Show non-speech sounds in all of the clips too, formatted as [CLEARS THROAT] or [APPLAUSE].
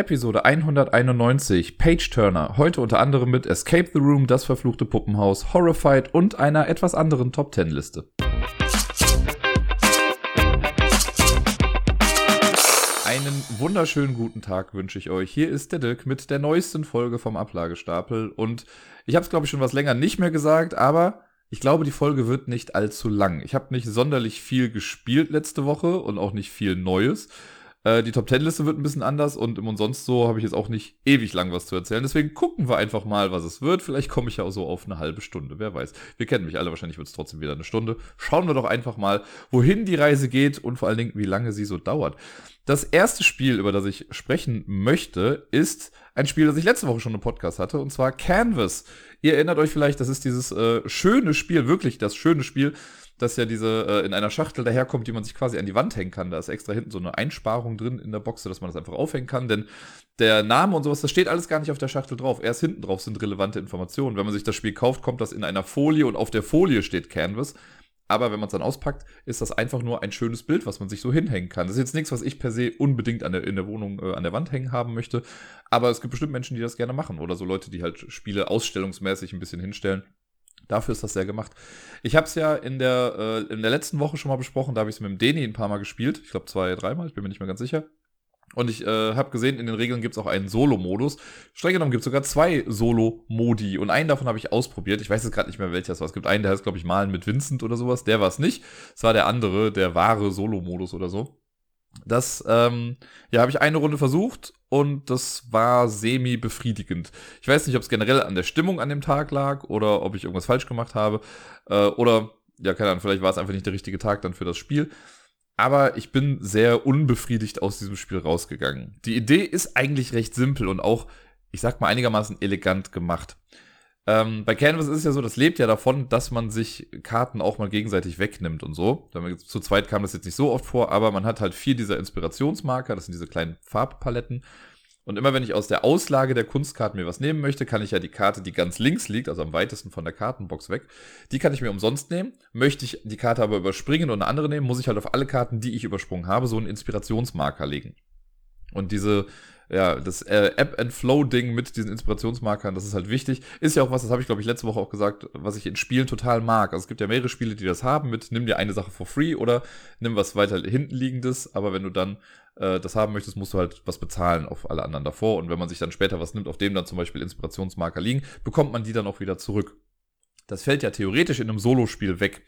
Episode 191, Page Turner. Heute unter anderem mit Escape the Room, das verfluchte Puppenhaus, Horrified und einer etwas anderen Top 10 Liste. Einen wunderschönen guten Tag wünsche ich euch. Hier ist der Dirk mit der neuesten Folge vom Ablagestapel. Und ich habe es, glaube ich, schon was länger nicht mehr gesagt, aber ich glaube, die Folge wird nicht allzu lang. Ich habe nicht sonderlich viel gespielt letzte Woche und auch nicht viel Neues. Äh, die Top Ten Liste wird ein bisschen anders und im und sonst so habe ich jetzt auch nicht ewig lang was zu erzählen. Deswegen gucken wir einfach mal, was es wird. Vielleicht komme ich ja auch so auf eine halbe Stunde. Wer weiß. Wir kennen mich alle. Wahrscheinlich wird es trotzdem wieder eine Stunde. Schauen wir doch einfach mal, wohin die Reise geht und vor allen Dingen, wie lange sie so dauert. Das erste Spiel, über das ich sprechen möchte, ist ein Spiel, das ich letzte Woche schon im Podcast hatte, und zwar Canvas. Ihr erinnert euch vielleicht, das ist dieses äh, schöne Spiel, wirklich das schöne Spiel, dass ja diese äh, in einer Schachtel daherkommt, die man sich quasi an die Wand hängen kann. Da ist extra hinten so eine Einsparung drin in der Box, dass man das einfach aufhängen kann. Denn der Name und sowas, das steht alles gar nicht auf der Schachtel drauf. Erst hinten drauf sind relevante Informationen. Wenn man sich das Spiel kauft, kommt das in einer Folie und auf der Folie steht Canvas. Aber wenn man es dann auspackt, ist das einfach nur ein schönes Bild, was man sich so hinhängen kann. Das ist jetzt nichts, was ich per se unbedingt an der, in der Wohnung äh, an der Wand hängen haben möchte. Aber es gibt bestimmt Menschen, die das gerne machen. Oder so Leute, die halt Spiele ausstellungsmäßig ein bisschen hinstellen. Dafür ist das sehr gemacht. Ich habe es ja in der, äh, in der letzten Woche schon mal besprochen, da habe ich es mit dem Deni ein paar Mal gespielt. Ich glaube zwei, dreimal, ich bin mir nicht mehr ganz sicher. Und ich äh, habe gesehen, in den Regeln gibt es auch einen Solo-Modus. Streng genommen gibt es sogar zwei Solo-Modi. Und einen davon habe ich ausprobiert. Ich weiß jetzt gerade nicht mehr, welcher es war. Es gibt einen, der heißt, glaube ich, Malen mit Vincent oder sowas. Der war es nicht. Es war der andere, der wahre Solo-Modus oder so. Das, ähm, ja, habe ich eine Runde versucht und das war semi-befriedigend. Ich weiß nicht, ob es generell an der Stimmung an dem Tag lag oder ob ich irgendwas falsch gemacht habe. Äh, oder, ja, keine Ahnung, vielleicht war es einfach nicht der richtige Tag dann für das Spiel. Aber ich bin sehr unbefriedigt aus diesem Spiel rausgegangen. Die Idee ist eigentlich recht simpel und auch, ich sag mal, einigermaßen elegant gemacht. Ähm, bei Canvas ist es ja so, das lebt ja davon, dass man sich Karten auch mal gegenseitig wegnimmt und so. Zu zweit kam das jetzt nicht so oft vor, aber man hat halt vier dieser Inspirationsmarker, das sind diese kleinen Farbpaletten. Und immer wenn ich aus der Auslage der Kunstkarten mir was nehmen möchte, kann ich ja die Karte, die ganz links liegt, also am weitesten von der Kartenbox weg, die kann ich mir umsonst nehmen. Möchte ich die Karte aber überspringen und eine andere nehmen, muss ich halt auf alle Karten, die ich übersprungen habe, so einen Inspirationsmarker legen. Und diese ja, das äh, App-and-Flow-Ding mit diesen Inspirationsmarkern, das ist halt wichtig. Ist ja auch was, das habe ich, glaube ich, letzte Woche auch gesagt, was ich in Spielen total mag. Also es gibt ja mehrere Spiele, die das haben mit, nimm dir eine Sache for free oder nimm was weiter hinten liegendes, aber wenn du dann äh, das haben möchtest, musst du halt was bezahlen auf alle anderen davor. Und wenn man sich dann später was nimmt, auf dem dann zum Beispiel Inspirationsmarker liegen, bekommt man die dann auch wieder zurück. Das fällt ja theoretisch in einem Solospiel weg.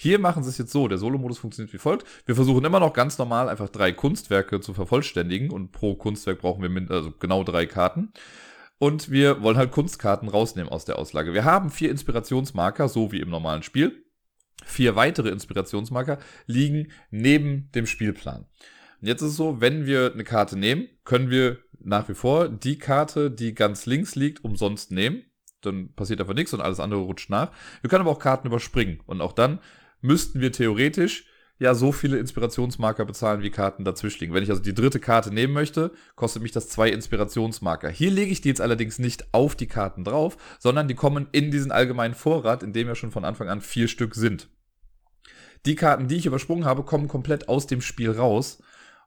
Hier machen sie es jetzt so, der Solo-Modus funktioniert wie folgt. Wir versuchen immer noch ganz normal einfach drei Kunstwerke zu vervollständigen und pro Kunstwerk brauchen wir also genau drei Karten. Und wir wollen halt Kunstkarten rausnehmen aus der Auslage. Wir haben vier Inspirationsmarker, so wie im normalen Spiel. Vier weitere Inspirationsmarker liegen neben dem Spielplan. Und jetzt ist es so, wenn wir eine Karte nehmen, können wir nach wie vor die Karte, die ganz links liegt, umsonst nehmen. Dann passiert einfach nichts und alles andere rutscht nach. Wir können aber auch Karten überspringen. Und auch dann müssten wir theoretisch ja so viele Inspirationsmarker bezahlen, wie Karten dazwischen liegen. Wenn ich also die dritte Karte nehmen möchte, kostet mich das zwei Inspirationsmarker. Hier lege ich die jetzt allerdings nicht auf die Karten drauf, sondern die kommen in diesen allgemeinen Vorrat, in dem ja schon von Anfang an vier Stück sind. Die Karten, die ich übersprungen habe, kommen komplett aus dem Spiel raus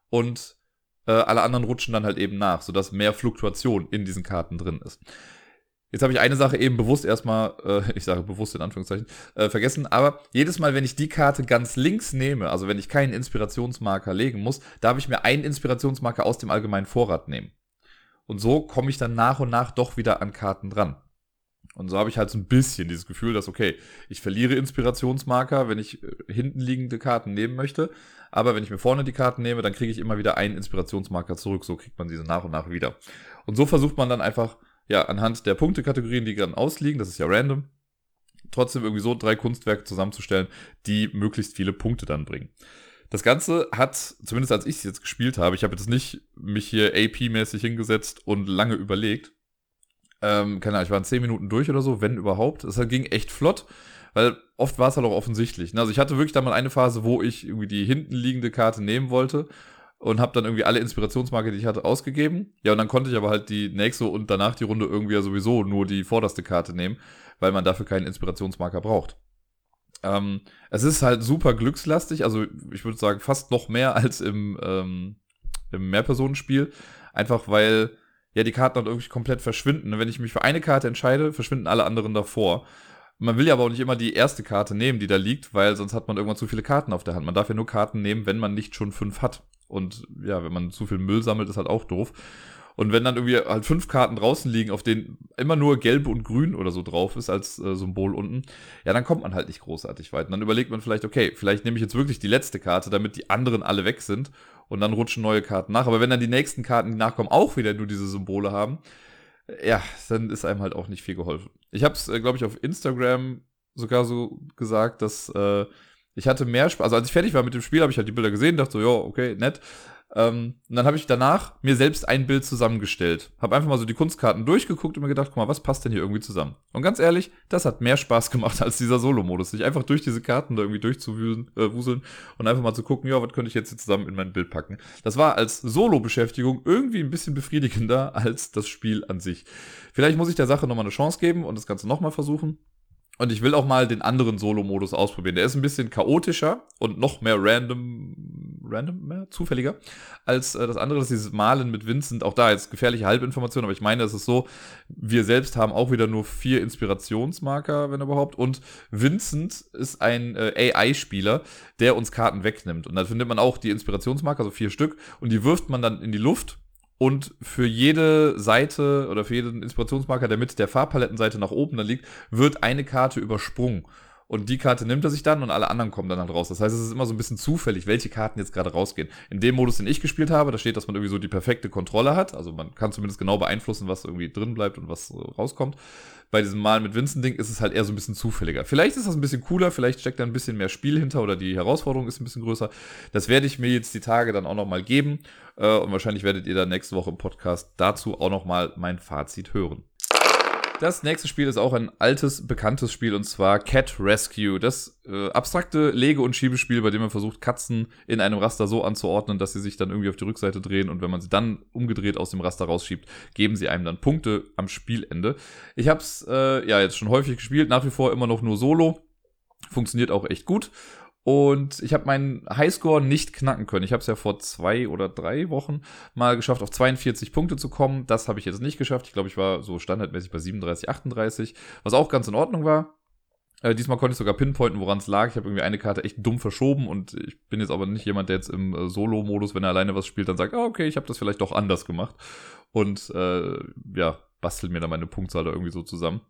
und äh, alle anderen rutschen dann halt eben nach, sodass mehr Fluktuation in diesen Karten drin ist. Jetzt habe ich eine Sache eben bewusst erstmal, äh, [LAUGHS] ich sage bewusst in Anführungszeichen, äh, vergessen. Aber jedes Mal, wenn ich die Karte ganz links nehme, also wenn ich keinen Inspirationsmarker legen muss, darf ich mir einen Inspirationsmarker aus dem allgemeinen Vorrat nehmen. Und so komme ich dann nach und nach doch wieder an Karten dran. Und so habe ich halt so ein bisschen dieses Gefühl, dass, okay, ich verliere Inspirationsmarker, wenn ich äh, hinten liegende Karten nehmen möchte. Aber wenn ich mir vorne die Karten nehme, dann kriege ich immer wieder einen Inspirationsmarker zurück. So kriegt man diese nach und nach wieder. Und so versucht man dann einfach ja, anhand der Punktekategorien, die dann ausliegen, das ist ja random, trotzdem irgendwie so drei Kunstwerke zusammenzustellen, die möglichst viele Punkte dann bringen. Das Ganze hat, zumindest als ich es jetzt gespielt habe, ich habe jetzt nicht mich hier AP-mäßig hingesetzt und lange überlegt. Ähm, keine Ahnung, ich war in 10 Minuten durch oder so, wenn überhaupt. Es ging echt flott, weil oft war es halt auch offensichtlich. Ne? Also ich hatte wirklich da mal eine Phase, wo ich irgendwie die hinten liegende Karte nehmen wollte und habe dann irgendwie alle Inspirationsmarke, die ich hatte, ausgegeben. Ja, und dann konnte ich aber halt die nächste und danach die Runde irgendwie ja sowieso nur die vorderste Karte nehmen, weil man dafür keinen Inspirationsmarker braucht. Ähm, es ist halt super glückslastig, also ich würde sagen fast noch mehr [LAUGHS] als im, ähm, im Mehrpersonenspiel. Einfach weil ja die Karten dann irgendwie komplett verschwinden. Wenn ich mich für eine Karte entscheide, verschwinden alle anderen davor. Man will ja aber auch nicht immer die erste Karte nehmen, die da liegt, weil sonst hat man irgendwann zu viele Karten auf der Hand. Man darf ja nur Karten nehmen, wenn man nicht schon fünf hat. Und ja, wenn man zu viel Müll sammelt, ist halt auch doof. Und wenn dann irgendwie halt fünf Karten draußen liegen, auf denen immer nur gelb und grün oder so drauf ist als äh, Symbol unten, ja, dann kommt man halt nicht großartig weit. Und dann überlegt man vielleicht, okay, vielleicht nehme ich jetzt wirklich die letzte Karte, damit die anderen alle weg sind und dann rutschen neue Karten nach. Aber wenn dann die nächsten Karten, die nachkommen, auch wieder nur diese Symbole haben, ja, dann ist einem halt auch nicht viel geholfen. Ich habe es, äh, glaube ich, auf Instagram sogar so gesagt, dass äh, ich hatte mehr Spaß. Also als ich fertig war mit dem Spiel, habe ich halt die Bilder gesehen, dachte so, ja, okay, nett. Ähm, und dann habe ich danach mir selbst ein Bild zusammengestellt. Habe einfach mal so die Kunstkarten durchgeguckt und mir gedacht, guck mal, was passt denn hier irgendwie zusammen? Und ganz ehrlich, das hat mehr Spaß gemacht als dieser Solo-Modus. Sich einfach durch diese Karten da irgendwie durchzuwuseln äh, und einfach mal zu gucken, ja, was könnte ich jetzt hier zusammen in mein Bild packen. Das war als Solo-Beschäftigung irgendwie ein bisschen befriedigender [LAUGHS] als das Spiel an sich. Vielleicht muss ich der Sache nochmal eine Chance geben und das Ganze nochmal versuchen. Und ich will auch mal den anderen Solo-Modus ausprobieren. Der ist ein bisschen chaotischer und noch mehr random, random mehr, zufälliger als äh, das andere. Das ist dieses Malen mit Vincent. Auch da jetzt gefährliche Halbinformation, aber ich meine, es ist so, wir selbst haben auch wieder nur vier Inspirationsmarker, wenn überhaupt. Und Vincent ist ein äh, AI-Spieler, der uns Karten wegnimmt. Und da findet man auch die Inspirationsmarker, so vier Stück. Und die wirft man dann in die Luft und für jede Seite oder für jeden Inspirationsmarker, der mit der Farbpalettenseite nach oben da liegt, wird eine Karte übersprungen. Und die Karte nimmt er sich dann und alle anderen kommen dann halt raus. Das heißt, es ist immer so ein bisschen zufällig, welche Karten jetzt gerade rausgehen. In dem Modus, den ich gespielt habe, da steht, dass man irgendwie so die perfekte Kontrolle hat. Also man kann zumindest genau beeinflussen, was irgendwie drin bleibt und was rauskommt bei diesem Mal mit Vincent-Ding ist es halt eher so ein bisschen zufälliger. Vielleicht ist das ein bisschen cooler, vielleicht steckt da ein bisschen mehr Spiel hinter oder die Herausforderung ist ein bisschen größer. Das werde ich mir jetzt die Tage dann auch nochmal geben. Äh, und wahrscheinlich werdet ihr dann nächste Woche im Podcast dazu auch nochmal mein Fazit hören. Das nächste Spiel ist auch ein altes, bekanntes Spiel und zwar Cat Rescue. Das äh, abstrakte Lege- und Schiebespiel, bei dem man versucht, Katzen in einem Raster so anzuordnen, dass sie sich dann irgendwie auf die Rückseite drehen und wenn man sie dann umgedreht aus dem Raster rausschiebt, geben sie einem dann Punkte am Spielende. Ich habe es äh, ja jetzt schon häufig gespielt, nach wie vor immer noch nur solo. Funktioniert auch echt gut. Und ich habe meinen Highscore nicht knacken können. Ich habe es ja vor zwei oder drei Wochen mal geschafft, auf 42 Punkte zu kommen. Das habe ich jetzt nicht geschafft. Ich glaube, ich war so standardmäßig bei 37, 38, was auch ganz in Ordnung war. Äh, diesmal konnte ich sogar pinpointen, woran es lag. Ich habe irgendwie eine Karte echt dumm verschoben und ich bin jetzt aber nicht jemand, der jetzt im äh, Solo-Modus, wenn er alleine was spielt, dann sagt, ah, okay, ich habe das vielleicht doch anders gemacht. Und äh, ja, bastelt mir dann meine Punktzahl da irgendwie so zusammen.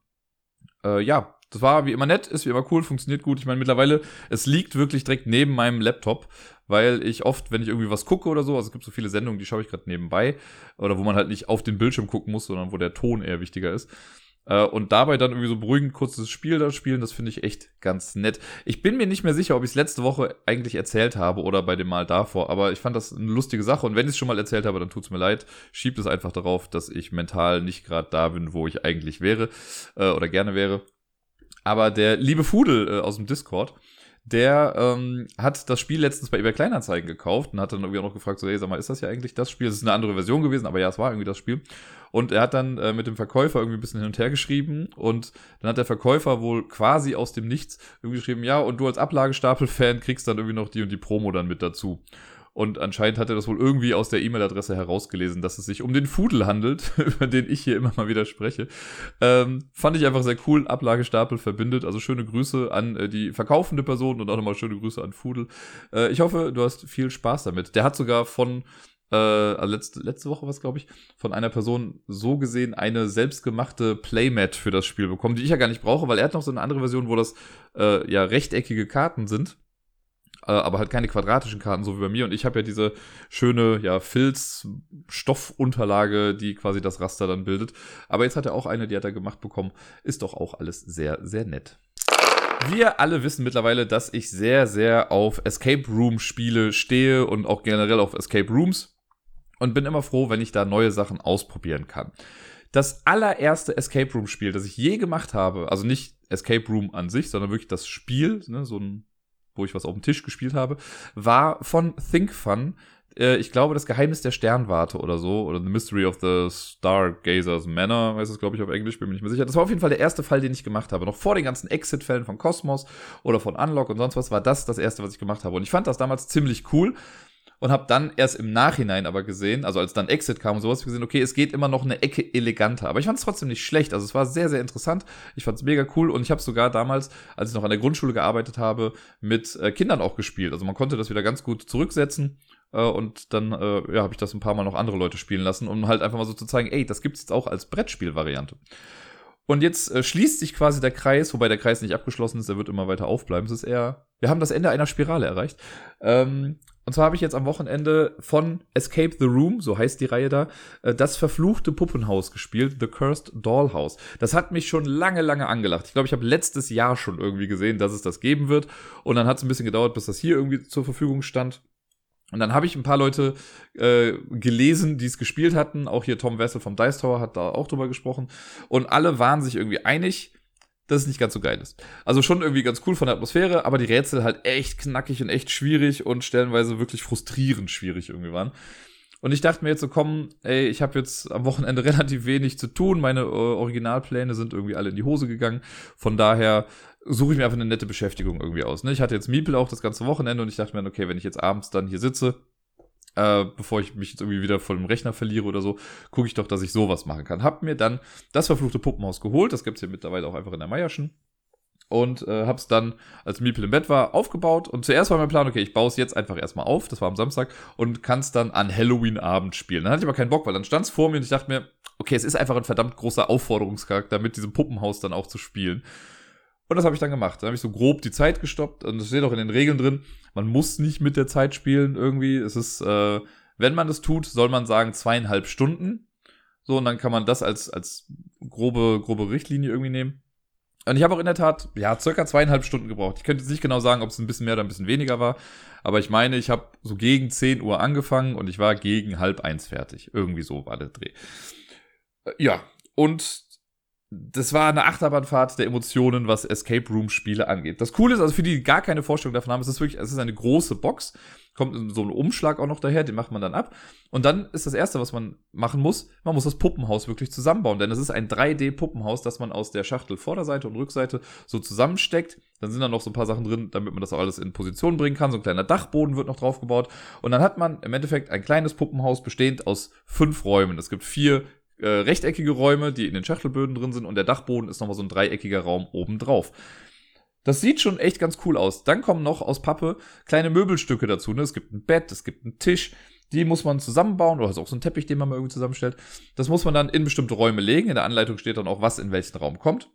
Äh, ja, das war wie immer nett, ist wie immer cool, funktioniert gut. Ich meine, mittlerweile, es liegt wirklich direkt neben meinem Laptop, weil ich oft, wenn ich irgendwie was gucke oder so, also es gibt so viele Sendungen, die schaue ich gerade nebenbei, oder wo man halt nicht auf den Bildschirm gucken muss, sondern wo der Ton eher wichtiger ist. Äh, und dabei dann irgendwie so beruhigend kurzes Spiel da spielen, das finde ich echt ganz nett. Ich bin mir nicht mehr sicher, ob ich es letzte Woche eigentlich erzählt habe oder bei dem Mal davor, aber ich fand das eine lustige Sache und wenn ich es schon mal erzählt habe, dann tut es mir leid. Schiebt es einfach darauf, dass ich mental nicht gerade da bin, wo ich eigentlich wäre äh, oder gerne wäre. Aber der liebe Fudel äh, aus dem Discord, der ähm, hat das Spiel letztens bei eBay Kleinanzeigen gekauft und hat dann irgendwie auch noch gefragt, so, hey, sag mal, ist das ja eigentlich das Spiel? Es ist eine andere Version gewesen, aber ja, es war irgendwie das Spiel. Und er hat dann äh, mit dem Verkäufer irgendwie ein bisschen hin und her geschrieben und dann hat der Verkäufer wohl quasi aus dem Nichts irgendwie geschrieben, ja, und du als Ablagestapel-Fan kriegst dann irgendwie noch die und die Promo dann mit dazu. Und anscheinend hat er das wohl irgendwie aus der E-Mail-Adresse herausgelesen, dass es sich um den Fudel handelt, [LAUGHS] über den ich hier immer mal wieder spreche. Ähm, fand ich einfach sehr cool. Ablagestapel verbindet. Also schöne Grüße an äh, die verkaufende Person und auch nochmal schöne Grüße an Fudel. Äh, ich hoffe, du hast viel Spaß damit. Der hat sogar von äh, also letzte, letzte Woche was, glaube ich, von einer Person so gesehen eine selbstgemachte Playmat für das Spiel bekommen, die ich ja gar nicht brauche, weil er hat noch so eine andere Version, wo das äh, ja rechteckige Karten sind aber halt keine quadratischen Karten, so wie bei mir. Und ich habe ja diese schöne, ja, Filz-Stoffunterlage, die quasi das Raster dann bildet. Aber jetzt hat er auch eine, die hat er gemacht bekommen. Ist doch auch alles sehr, sehr nett. Wir alle wissen mittlerweile, dass ich sehr, sehr auf Escape Room Spiele stehe und auch generell auf Escape Rooms. Und bin immer froh, wenn ich da neue Sachen ausprobieren kann. Das allererste Escape Room Spiel, das ich je gemacht habe, also nicht Escape Room an sich, sondern wirklich das Spiel, ne, so ein wo ich was auf dem Tisch gespielt habe, war von Think Fun. Äh, ich glaube, das Geheimnis der Sternwarte oder so, oder The Mystery of the Stargazers Manor, heißt es, glaube ich, auf Englisch, bin mir nicht mehr sicher. Das war auf jeden Fall der erste Fall, den ich gemacht habe. Noch vor den ganzen Exit-Fällen von Cosmos oder von Unlock und sonst was, war das das erste, was ich gemacht habe. Und ich fand das damals ziemlich cool und habe dann erst im Nachhinein aber gesehen, also als dann Exit kam und sowas, gesehen, okay, es geht immer noch eine Ecke eleganter. Aber ich fand es trotzdem nicht schlecht. Also es war sehr, sehr interessant. Ich fand es mega cool und ich habe sogar damals, als ich noch an der Grundschule gearbeitet habe, mit äh, Kindern auch gespielt. Also man konnte das wieder ganz gut zurücksetzen. Äh, und dann äh, ja, habe ich das ein paar Mal noch andere Leute spielen lassen, um halt einfach mal so zu zeigen, ey, das gibt's jetzt auch als Brettspielvariante. Und jetzt äh, schließt sich quasi der Kreis, wobei der Kreis nicht abgeschlossen ist, der wird immer weiter aufbleiben. Es ist eher, wir haben das Ende einer Spirale erreicht. Ähm, und zwar habe ich jetzt am Wochenende von Escape the Room, so heißt die Reihe da, äh, das verfluchte Puppenhaus gespielt, The Cursed Dollhouse. Das hat mich schon lange, lange angelacht. Ich glaube, ich habe letztes Jahr schon irgendwie gesehen, dass es das geben wird. Und dann hat es ein bisschen gedauert, bis das hier irgendwie zur Verfügung stand. Und dann habe ich ein paar Leute äh, gelesen, die es gespielt hatten. Auch hier Tom Wessel vom Dice Tower hat da auch drüber gesprochen. Und alle waren sich irgendwie einig, dass es nicht ganz so geil ist. Also schon irgendwie ganz cool von der Atmosphäre, aber die Rätsel halt echt knackig und echt schwierig und stellenweise wirklich frustrierend schwierig irgendwie waren. Und ich dachte mir jetzt so, komm, ey, ich habe jetzt am Wochenende [LAUGHS] relativ wenig zu tun. Meine äh, Originalpläne sind irgendwie alle in die Hose gegangen. Von daher suche ich mir einfach eine nette Beschäftigung irgendwie aus. Ne? Ich hatte jetzt Miepel auch das ganze Wochenende und ich dachte mir, okay, wenn ich jetzt abends dann hier sitze, äh, bevor ich mich jetzt irgendwie wieder vor dem Rechner verliere oder so, gucke ich doch, dass ich sowas machen kann. Hab mir dann das verfluchte Puppenhaus geholt, das gibt's hier mittlerweile auch einfach in der Meierschen. Und äh, hab's dann, als Miepel im Bett war, aufgebaut. Und zuerst war mein Plan, okay, ich baue es jetzt einfach erstmal auf, das war am Samstag, und kann's dann an Halloween-Abend spielen. Dann hatte ich aber keinen Bock, weil dann stand's vor mir und ich dachte mir, okay, es ist einfach ein verdammt großer Aufforderungscharakter, mit diesem Puppenhaus dann auch zu spielen. Und das habe ich dann gemacht. Dann habe ich so grob die Zeit gestoppt. Und es steht auch in den Regeln drin, man muss nicht mit der Zeit spielen irgendwie. Es ist, äh, wenn man das tut, soll man sagen zweieinhalb Stunden. So, und dann kann man das als, als grobe, grobe Richtlinie irgendwie nehmen. Und ich habe auch in der Tat, ja, circa zweieinhalb Stunden gebraucht. Ich könnte jetzt nicht genau sagen, ob es ein bisschen mehr oder ein bisschen weniger war. Aber ich meine, ich habe so gegen 10 Uhr angefangen und ich war gegen halb eins fertig. Irgendwie so war der Dreh. Äh, ja, und das war eine Achterbahnfahrt der Emotionen, was Escape Room Spiele angeht. Das Coole ist, also für die, die gar keine Vorstellung davon haben, es ist wirklich, es ist eine große Box, kommt so ein Umschlag auch noch daher, den macht man dann ab. Und dann ist das erste, was man machen muss, man muss das Puppenhaus wirklich zusammenbauen, denn es ist ein 3D-Puppenhaus, das man aus der Schachtel Vorderseite und Rückseite so zusammensteckt. Dann sind da noch so ein paar Sachen drin, damit man das auch alles in Position bringen kann. So ein kleiner Dachboden wird noch drauf gebaut. Und dann hat man im Endeffekt ein kleines Puppenhaus bestehend aus fünf Räumen. Es gibt vier äh, rechteckige Räume, die in den Schachtelböden drin sind und der Dachboden ist nochmal so ein dreieckiger Raum oben drauf. Das sieht schon echt ganz cool aus. Dann kommen noch aus Pappe kleine Möbelstücke dazu. Ne? Es gibt ein Bett, es gibt einen Tisch, die muss man zusammenbauen oder ist auch so ein Teppich, den man mal irgendwie zusammenstellt. Das muss man dann in bestimmte Räume legen. In der Anleitung steht dann auch, was in welchen Raum kommt.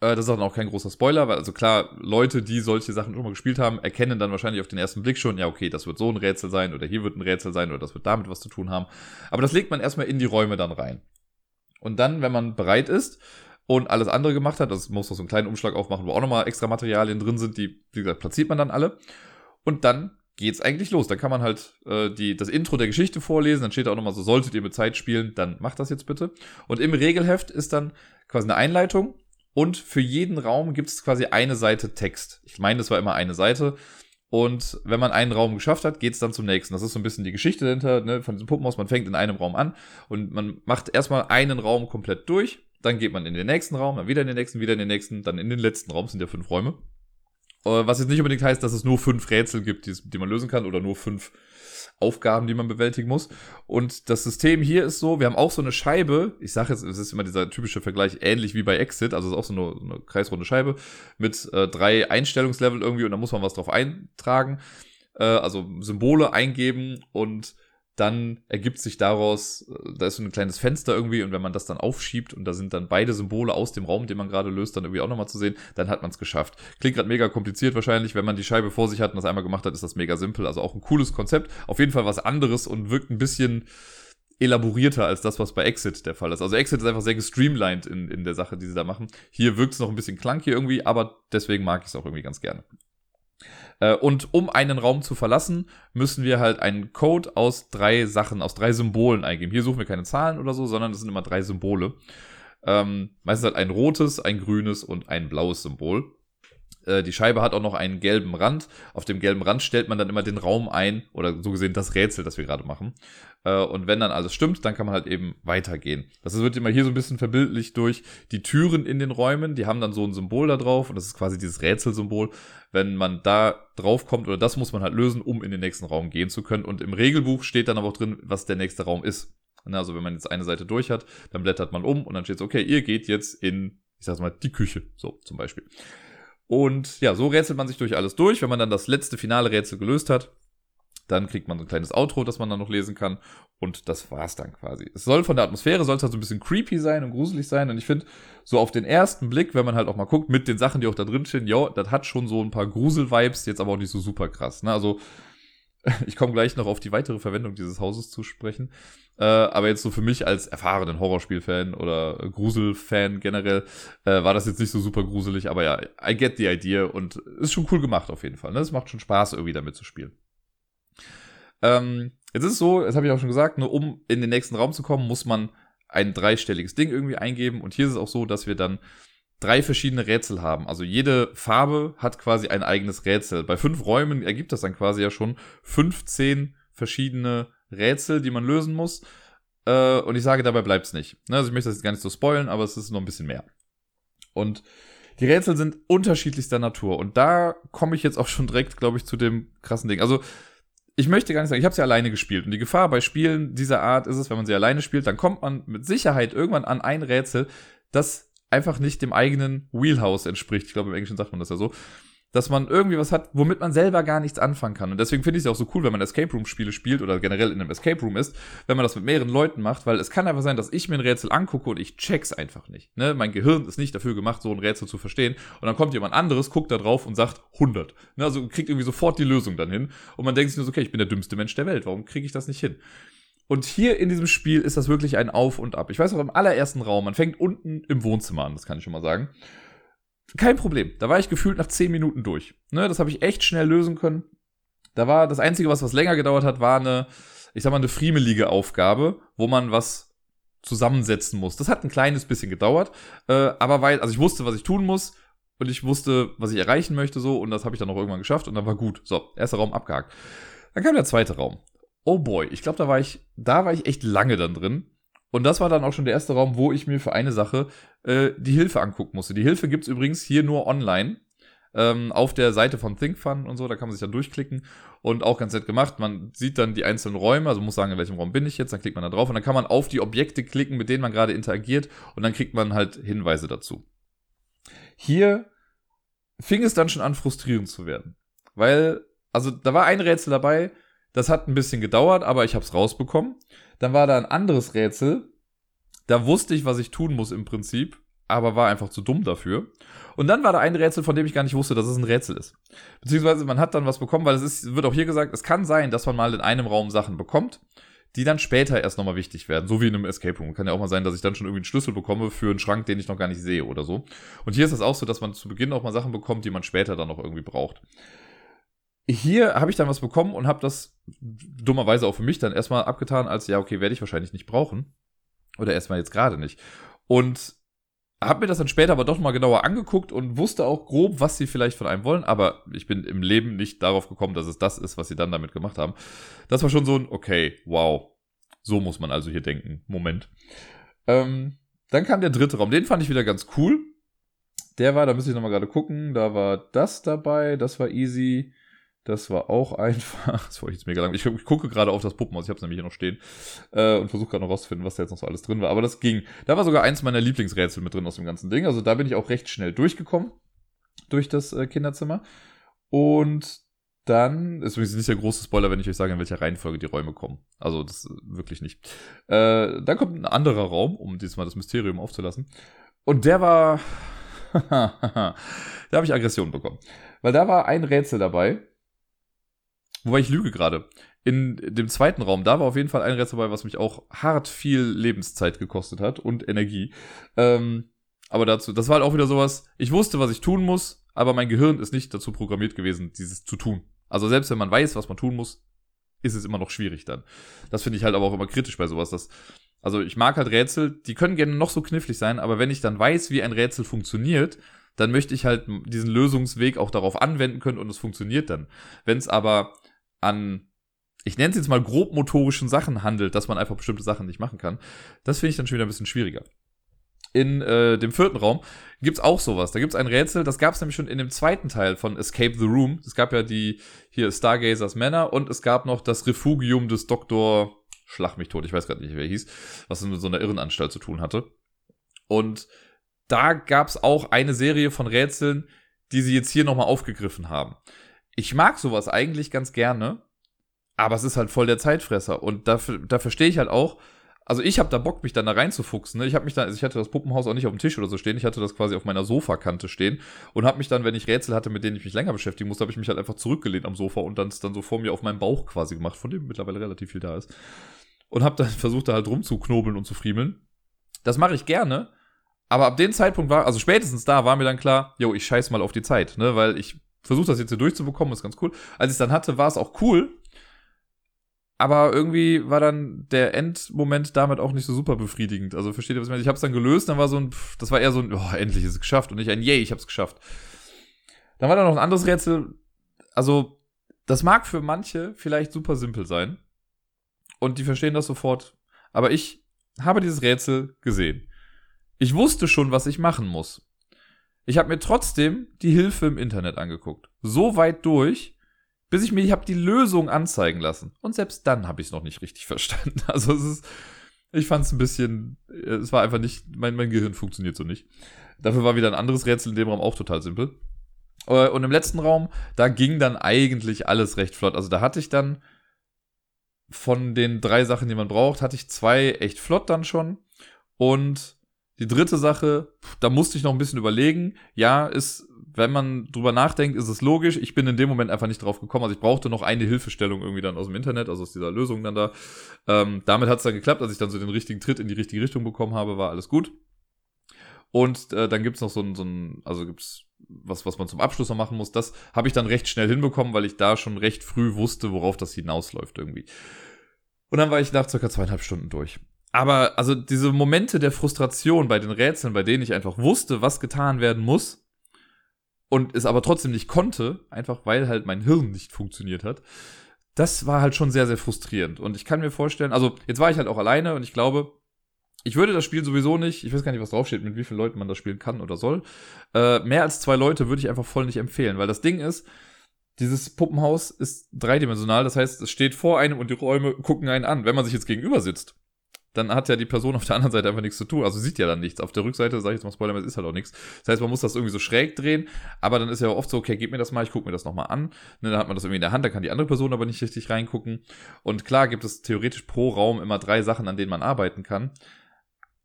Äh, das ist dann auch kein großer Spoiler, weil also klar, Leute, die solche Sachen schon mal gespielt haben, erkennen dann wahrscheinlich auf den ersten Blick schon, ja, okay, das wird so ein Rätsel sein oder hier wird ein Rätsel sein oder das wird damit was zu tun haben. Aber das legt man erstmal in die Räume dann rein. Und dann, wenn man bereit ist und alles andere gemacht hat, das muss noch so einen kleinen Umschlag aufmachen, wo auch nochmal extra Materialien drin sind, die, wie gesagt, platziert man dann alle. Und dann geht's eigentlich los. Dann kann man halt äh, die, das Intro der Geschichte vorlesen, dann steht da auch nochmal so, solltet ihr mit Zeit spielen, dann macht das jetzt bitte. Und im Regelheft ist dann quasi eine Einleitung und für jeden Raum gibt es quasi eine Seite Text. Ich meine, das war immer eine Seite. Und wenn man einen Raum geschafft hat, geht es dann zum nächsten. Das ist so ein bisschen die Geschichte dahinter ne, von diesem Puppenhaus. Man fängt in einem Raum an und man macht erstmal einen Raum komplett durch. Dann geht man in den nächsten Raum, dann wieder in den nächsten, wieder in den nächsten, dann in den letzten Raum. Das sind ja fünf Räume. Äh, was jetzt nicht unbedingt heißt, dass es nur fünf Rätsel gibt, die, die man lösen kann oder nur fünf Aufgaben, die man bewältigen muss. Und das System hier ist so, wir haben auch so eine Scheibe, ich sage jetzt, es ist immer dieser typische Vergleich, ähnlich wie bei Exit, also es ist auch so eine, eine kreisrunde Scheibe mit äh, drei Einstellungslevel irgendwie und da muss man was drauf eintragen, äh, also Symbole eingeben und dann ergibt sich daraus, äh, da ist so ein kleines Fenster irgendwie und wenn man das dann aufschiebt und da sind dann beide Symbole aus dem Raum, den man gerade löst, dann irgendwie auch nochmal zu sehen, dann hat man es geschafft. Klingt gerade mega kompliziert wahrscheinlich, wenn man die Scheibe vor sich hat und das einmal gemacht hat, ist das mega simpel. Also auch ein cooles Konzept, auf jeden Fall was anderes und wirkt ein bisschen elaborierter als das, was bei Exit der Fall ist. Also Exit ist einfach sehr gestreamlined in, in der Sache, die sie da machen. Hier wirkt es noch ein bisschen clunky irgendwie, aber deswegen mag ich es auch irgendwie ganz gerne. Äh, und um einen Raum zu verlassen, müssen wir halt einen Code aus drei Sachen, aus drei Symbolen eingeben. Hier suchen wir keine Zahlen oder so, sondern es sind immer drei Symbole. Ähm, meistens halt ein rotes, ein grünes und ein blaues Symbol. Äh, die Scheibe hat auch noch einen gelben Rand. Auf dem gelben Rand stellt man dann immer den Raum ein oder so gesehen das Rätsel, das wir gerade machen. Äh, und wenn dann alles stimmt, dann kann man halt eben weitergehen. Das wird immer hier so ein bisschen verbildlich durch die Türen in den Räumen. Die haben dann so ein Symbol da drauf und das ist quasi dieses Rätselsymbol. Wenn man da drauf kommt oder das muss man halt lösen, um in den nächsten Raum gehen zu können. Und im Regelbuch steht dann aber auch drin, was der nächste Raum ist. Also wenn man jetzt eine Seite durch hat, dann blättert man um und dann steht es, okay, ihr geht jetzt in, ich sag's mal, die Küche, so zum Beispiel. Und ja, so rätselt man sich durch alles durch. Wenn man dann das letzte finale Rätsel gelöst hat, dann kriegt man so ein kleines Outro, das man dann noch lesen kann. Und das war's dann quasi. Es soll von der Atmosphäre, soll es halt so ein bisschen creepy sein und gruselig sein. Und ich finde, so auf den ersten Blick, wenn man halt auch mal guckt, mit den Sachen, die auch da drin stehen, ja, das hat schon so ein paar Grusel-Vibes, jetzt aber auch nicht so super krass. Ne? Also, [LAUGHS] ich komme gleich noch auf die weitere Verwendung dieses Hauses zu sprechen. Äh, aber jetzt so für mich als erfahrenen Horrorspiel-Fan oder Grusel-Fan generell äh, war das jetzt nicht so super gruselig. Aber ja, I get the idea und ist schon cool gemacht auf jeden Fall. Ne? Es macht schon Spaß, irgendwie damit zu spielen. Ähm, jetzt ist es so, das habe ich auch schon gesagt, nur um in den nächsten Raum zu kommen, muss man ein dreistelliges Ding irgendwie eingeben. Und hier ist es auch so, dass wir dann drei verschiedene Rätsel haben. Also jede Farbe hat quasi ein eigenes Rätsel. Bei fünf Räumen ergibt das dann quasi ja schon 15 verschiedene Rätsel, die man lösen muss. Äh, und ich sage, dabei bleibt es nicht. Ne, also ich möchte das jetzt gar nicht so spoilen, aber es ist noch ein bisschen mehr. Und die Rätsel sind unterschiedlichster Natur. Und da komme ich jetzt auch schon direkt, glaube ich, zu dem krassen Ding. Also ich möchte gar nicht sagen, ich habe sie alleine gespielt. Und die Gefahr bei Spielen dieser Art ist es, wenn man sie alleine spielt, dann kommt man mit Sicherheit irgendwann an ein Rätsel, das einfach nicht dem eigenen Wheelhouse entspricht. Ich glaube, im Englischen sagt man das ja so dass man irgendwie was hat, womit man selber gar nichts anfangen kann. Und deswegen finde ich es auch so cool, wenn man Escape Room Spiele spielt oder generell in einem Escape Room ist, wenn man das mit mehreren Leuten macht, weil es kann einfach sein, dass ich mir ein Rätsel angucke und ich check's einfach nicht. Ne? Mein Gehirn ist nicht dafür gemacht, so ein Rätsel zu verstehen. Und dann kommt jemand anderes, guckt da drauf und sagt 100. Ne? Also kriegt irgendwie sofort die Lösung dann hin. Und man denkt sich nur so, okay, ich bin der dümmste Mensch der Welt. Warum kriege ich das nicht hin? Und hier in diesem Spiel ist das wirklich ein Auf und Ab. Ich weiß auch im allerersten Raum, man fängt unten im Wohnzimmer an, das kann ich schon mal sagen. Kein Problem. Da war ich gefühlt nach 10 Minuten durch. Ne, das habe ich echt schnell lösen können. Da war das Einzige, was was länger gedauert hat, war eine, ich sag mal, eine friemelige Aufgabe, wo man was zusammensetzen muss. Das hat ein kleines bisschen gedauert, äh, aber weil, also ich wusste, was ich tun muss und ich wusste, was ich erreichen möchte so und das habe ich dann auch irgendwann geschafft und dann war gut. So, erster Raum abgehakt. Dann kam der zweite Raum. Oh boy, ich glaube, da war ich, da war ich echt lange dann drin. Und das war dann auch schon der erste Raum, wo ich mir für eine Sache äh, die Hilfe angucken musste. Die Hilfe gibt's übrigens hier nur online. Ähm, auf der Seite von ThinkFun und so, da kann man sich dann durchklicken und auch ganz nett gemacht. Man sieht dann die einzelnen Räume, also muss sagen, in welchem Raum bin ich jetzt, dann klickt man da drauf und dann kann man auf die Objekte klicken, mit denen man gerade interagiert und dann kriegt man halt Hinweise dazu. Hier fing es dann schon an, frustrierend zu werden. Weil, also da war ein Rätsel dabei, das hat ein bisschen gedauert, aber ich habe es rausbekommen. Dann war da ein anderes Rätsel. Da wusste ich, was ich tun muss im Prinzip, aber war einfach zu dumm dafür. Und dann war da ein Rätsel, von dem ich gar nicht wusste, dass es ein Rätsel ist. Beziehungsweise man hat dann was bekommen, weil es ist, wird auch hier gesagt, es kann sein, dass man mal in einem Raum Sachen bekommt, die dann später erst nochmal wichtig werden. So wie in einem Escape Room. Kann ja auch mal sein, dass ich dann schon irgendwie einen Schlüssel bekomme für einen Schrank, den ich noch gar nicht sehe oder so. Und hier ist es auch so, dass man zu Beginn auch mal Sachen bekommt, die man später dann noch irgendwie braucht hier habe ich dann was bekommen und habe das dummerweise auch für mich dann erstmal abgetan, als ja, okay, werde ich wahrscheinlich nicht brauchen. Oder erstmal jetzt gerade nicht. Und habe mir das dann später aber doch mal genauer angeguckt und wusste auch grob, was sie vielleicht von einem wollen, aber ich bin im Leben nicht darauf gekommen, dass es das ist, was sie dann damit gemacht haben. Das war schon so ein, okay, wow, so muss man also hier denken. Moment. Ähm, dann kam der dritte Raum, den fand ich wieder ganz cool. Der war, da müsste ich nochmal gerade gucken, da war das dabei, das war easy. Das war auch [LAUGHS] einfach. Das wollte ich jetzt mega lang. Ich, ich gucke gerade auf das Puppenhaus. Ich habe es nämlich hier noch stehen. Äh, und versuche gerade noch rauszufinden, was da jetzt noch so alles drin war. Aber das ging. Da war sogar eins meiner Lieblingsrätsel mit drin aus dem ganzen Ding. Also da bin ich auch recht schnell durchgekommen. Durch das äh, Kinderzimmer. Und dann, ist übrigens nicht der große Spoiler, wenn ich euch sage, in welcher Reihenfolge die Räume kommen. Also das äh, wirklich nicht. Äh, dann kommt ein anderer Raum, um diesmal das Mysterium aufzulassen. Und der war. [LAUGHS] da habe ich Aggression bekommen. Weil da war ein Rätsel dabei Wobei ich lüge gerade. In dem zweiten Raum, da war auf jeden Fall ein Rätsel dabei, was mich auch hart viel Lebenszeit gekostet hat und Energie. Ähm, aber dazu, das war halt auch wieder sowas, ich wusste, was ich tun muss, aber mein Gehirn ist nicht dazu programmiert gewesen, dieses zu tun. Also selbst wenn man weiß, was man tun muss, ist es immer noch schwierig dann. Das finde ich halt aber auch immer kritisch bei sowas. Dass, also ich mag halt Rätsel, die können gerne noch so knifflig sein, aber wenn ich dann weiß, wie ein Rätsel funktioniert, dann möchte ich halt diesen Lösungsweg auch darauf anwenden können und es funktioniert dann. Wenn es aber an, ich nenne es jetzt mal grob motorischen Sachen handelt, dass man einfach bestimmte Sachen nicht machen kann, das finde ich dann schon wieder ein bisschen schwieriger. In äh, dem vierten Raum gibt's auch sowas. Da gibt's ein Rätsel, das gab's nämlich schon in dem zweiten Teil von Escape the Room. Es gab ja die hier Stargazers Männer und es gab noch das Refugium des Doktor Schlag mich tot, ich weiß gerade nicht, wer hieß, was mit so einer Irrenanstalt zu tun hatte. Und da gab's auch eine Serie von Rätseln, die sie jetzt hier nochmal aufgegriffen haben. Ich mag sowas eigentlich ganz gerne, aber es ist halt voll der Zeitfresser. Und da verstehe ich halt auch, also ich habe da Bock, mich dann da reinzufuchsen. Ne? Ich habe mich dann, also ich hatte das Puppenhaus auch nicht auf dem Tisch oder so stehen, ich hatte das quasi auf meiner Sofakante stehen und habe mich dann, wenn ich Rätsel hatte, mit denen ich mich länger beschäftigen musste, habe ich mich halt einfach zurückgelehnt am Sofa und dann dann so vor mir auf meinem Bauch quasi gemacht, von dem mittlerweile relativ viel da ist. Und habe dann [LAUGHS] versucht, da halt rumzuknobeln und zu friemeln. Das mache ich gerne, aber ab dem Zeitpunkt war, also spätestens da war mir dann klar, yo, ich scheiß mal auf die Zeit, ne, weil ich versuche das jetzt hier durchzubekommen, ist ganz cool. Als ich es dann hatte, war es auch cool, aber irgendwie war dann der Endmoment damit auch nicht so super befriedigend. Also versteht ihr, was ich meine? Ich habe es dann gelöst, dann war so ein, pff, das war eher so ein, oh, endlich ist es geschafft und nicht ein, yay, ich habe es geschafft. Dann war da noch ein anderes Rätsel. Also, das mag für manche vielleicht super simpel sein. Und die verstehen das sofort. Aber ich habe dieses Rätsel gesehen. Ich wusste schon, was ich machen muss. Ich habe mir trotzdem die Hilfe im Internet angeguckt. So weit durch, bis ich mir, ich habe die Lösung anzeigen lassen. Und selbst dann habe ich es noch nicht richtig [LAUGHS] verstanden. Also es ist, ich fand es ein bisschen, es war einfach nicht, mein, mein Gehirn funktioniert so nicht. Dafür war wieder ein anderes Rätsel in dem Raum auch total simpel. Äh, und im letzten Raum, da ging dann eigentlich alles recht flott. Also da hatte ich dann von den drei Sachen, die man braucht, hatte ich zwei echt flott dann schon. Und die dritte Sache, da musste ich noch ein bisschen überlegen. Ja, ist wenn man drüber nachdenkt, ist es logisch. Ich bin in dem Moment einfach nicht drauf gekommen. Also ich brauchte noch eine Hilfestellung irgendwie dann aus dem Internet, also aus dieser Lösung dann da. Ähm, damit hat es dann geklappt, als ich dann so den richtigen Tritt in die richtige Richtung bekommen habe, war alles gut. Und äh, dann gibt's noch so ein, so ein, also gibt's was, was man zum Abschluss noch machen muss. Das habe ich dann recht schnell hinbekommen, weil ich da schon recht früh wusste, worauf das hinausläuft irgendwie. Und dann war ich nach circa zweieinhalb Stunden durch. Aber also diese Momente der Frustration bei den Rätseln, bei denen ich einfach wusste, was getan werden muss, und es aber trotzdem nicht konnte, einfach weil halt mein Hirn nicht funktioniert hat, das war halt schon sehr, sehr frustrierend. Und ich kann mir vorstellen, also jetzt war ich halt auch alleine und ich glaube, ich würde das Spiel sowieso nicht, ich weiß gar nicht, was draufsteht, mit wie vielen Leuten man das spielen kann oder soll. Äh, mehr als zwei Leute würde ich einfach voll nicht empfehlen, weil das Ding ist, dieses Puppenhaus ist dreidimensional, das heißt, es steht vor einem und die Räume gucken einen an. Wenn man sich jetzt gegenüber sitzt, dann hat ja die Person auf der anderen Seite einfach nichts zu tun. Also sieht ja dann nichts. Auf der Rückseite, sage ich jetzt mal Spoiler, ist halt auch nichts. Das heißt, man muss das irgendwie so schräg drehen, aber dann ist ja oft so, okay, gib mir das mal, ich gucke mir das nochmal an. Ne, dann hat man das irgendwie in der Hand, da kann die andere Person aber nicht richtig reingucken. Und klar gibt es theoretisch pro Raum immer drei Sachen, an denen man arbeiten kann.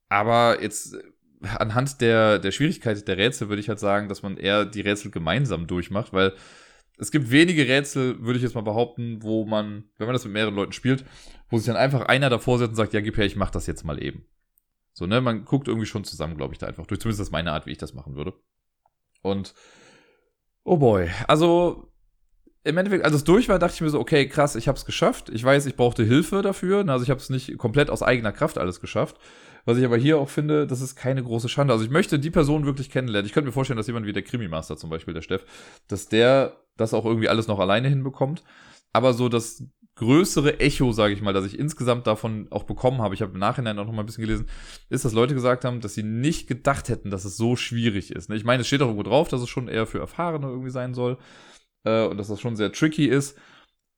Aber jetzt anhand der, der Schwierigkeit der Rätsel würde ich halt sagen, dass man eher die Rätsel gemeinsam durchmacht, weil es gibt wenige Rätsel, würde ich jetzt mal behaupten, wo man, wenn man das mit mehreren Leuten spielt, wo sich dann einfach einer davor setzt und sagt, ja, gib her, ich mach das jetzt mal eben. So, ne, man guckt irgendwie schon zusammen, glaube ich, da einfach durch. Zumindest das ist meine Art, wie ich das machen würde. Und, oh boy, also, im Endeffekt, als es durch war, dachte ich mir so, okay, krass, ich habe es geschafft. Ich weiß, ich brauchte Hilfe dafür. Also ich habe es nicht komplett aus eigener Kraft alles geschafft. Was ich aber hier auch finde, das ist keine große Schande. Also ich möchte die Person wirklich kennenlernen. Ich könnte mir vorstellen, dass jemand wie der Krimi-Master zum Beispiel, der Steff, dass der das auch irgendwie alles noch alleine hinbekommt. Aber so das größere Echo, sage ich mal, das ich insgesamt davon auch bekommen habe, ich habe im Nachhinein auch noch mal ein bisschen gelesen, ist, dass Leute gesagt haben, dass sie nicht gedacht hätten, dass es so schwierig ist. Ne? Ich meine, es steht auch irgendwo drauf, dass es schon eher für Erfahrene irgendwie sein soll äh, und dass das schon sehr tricky ist.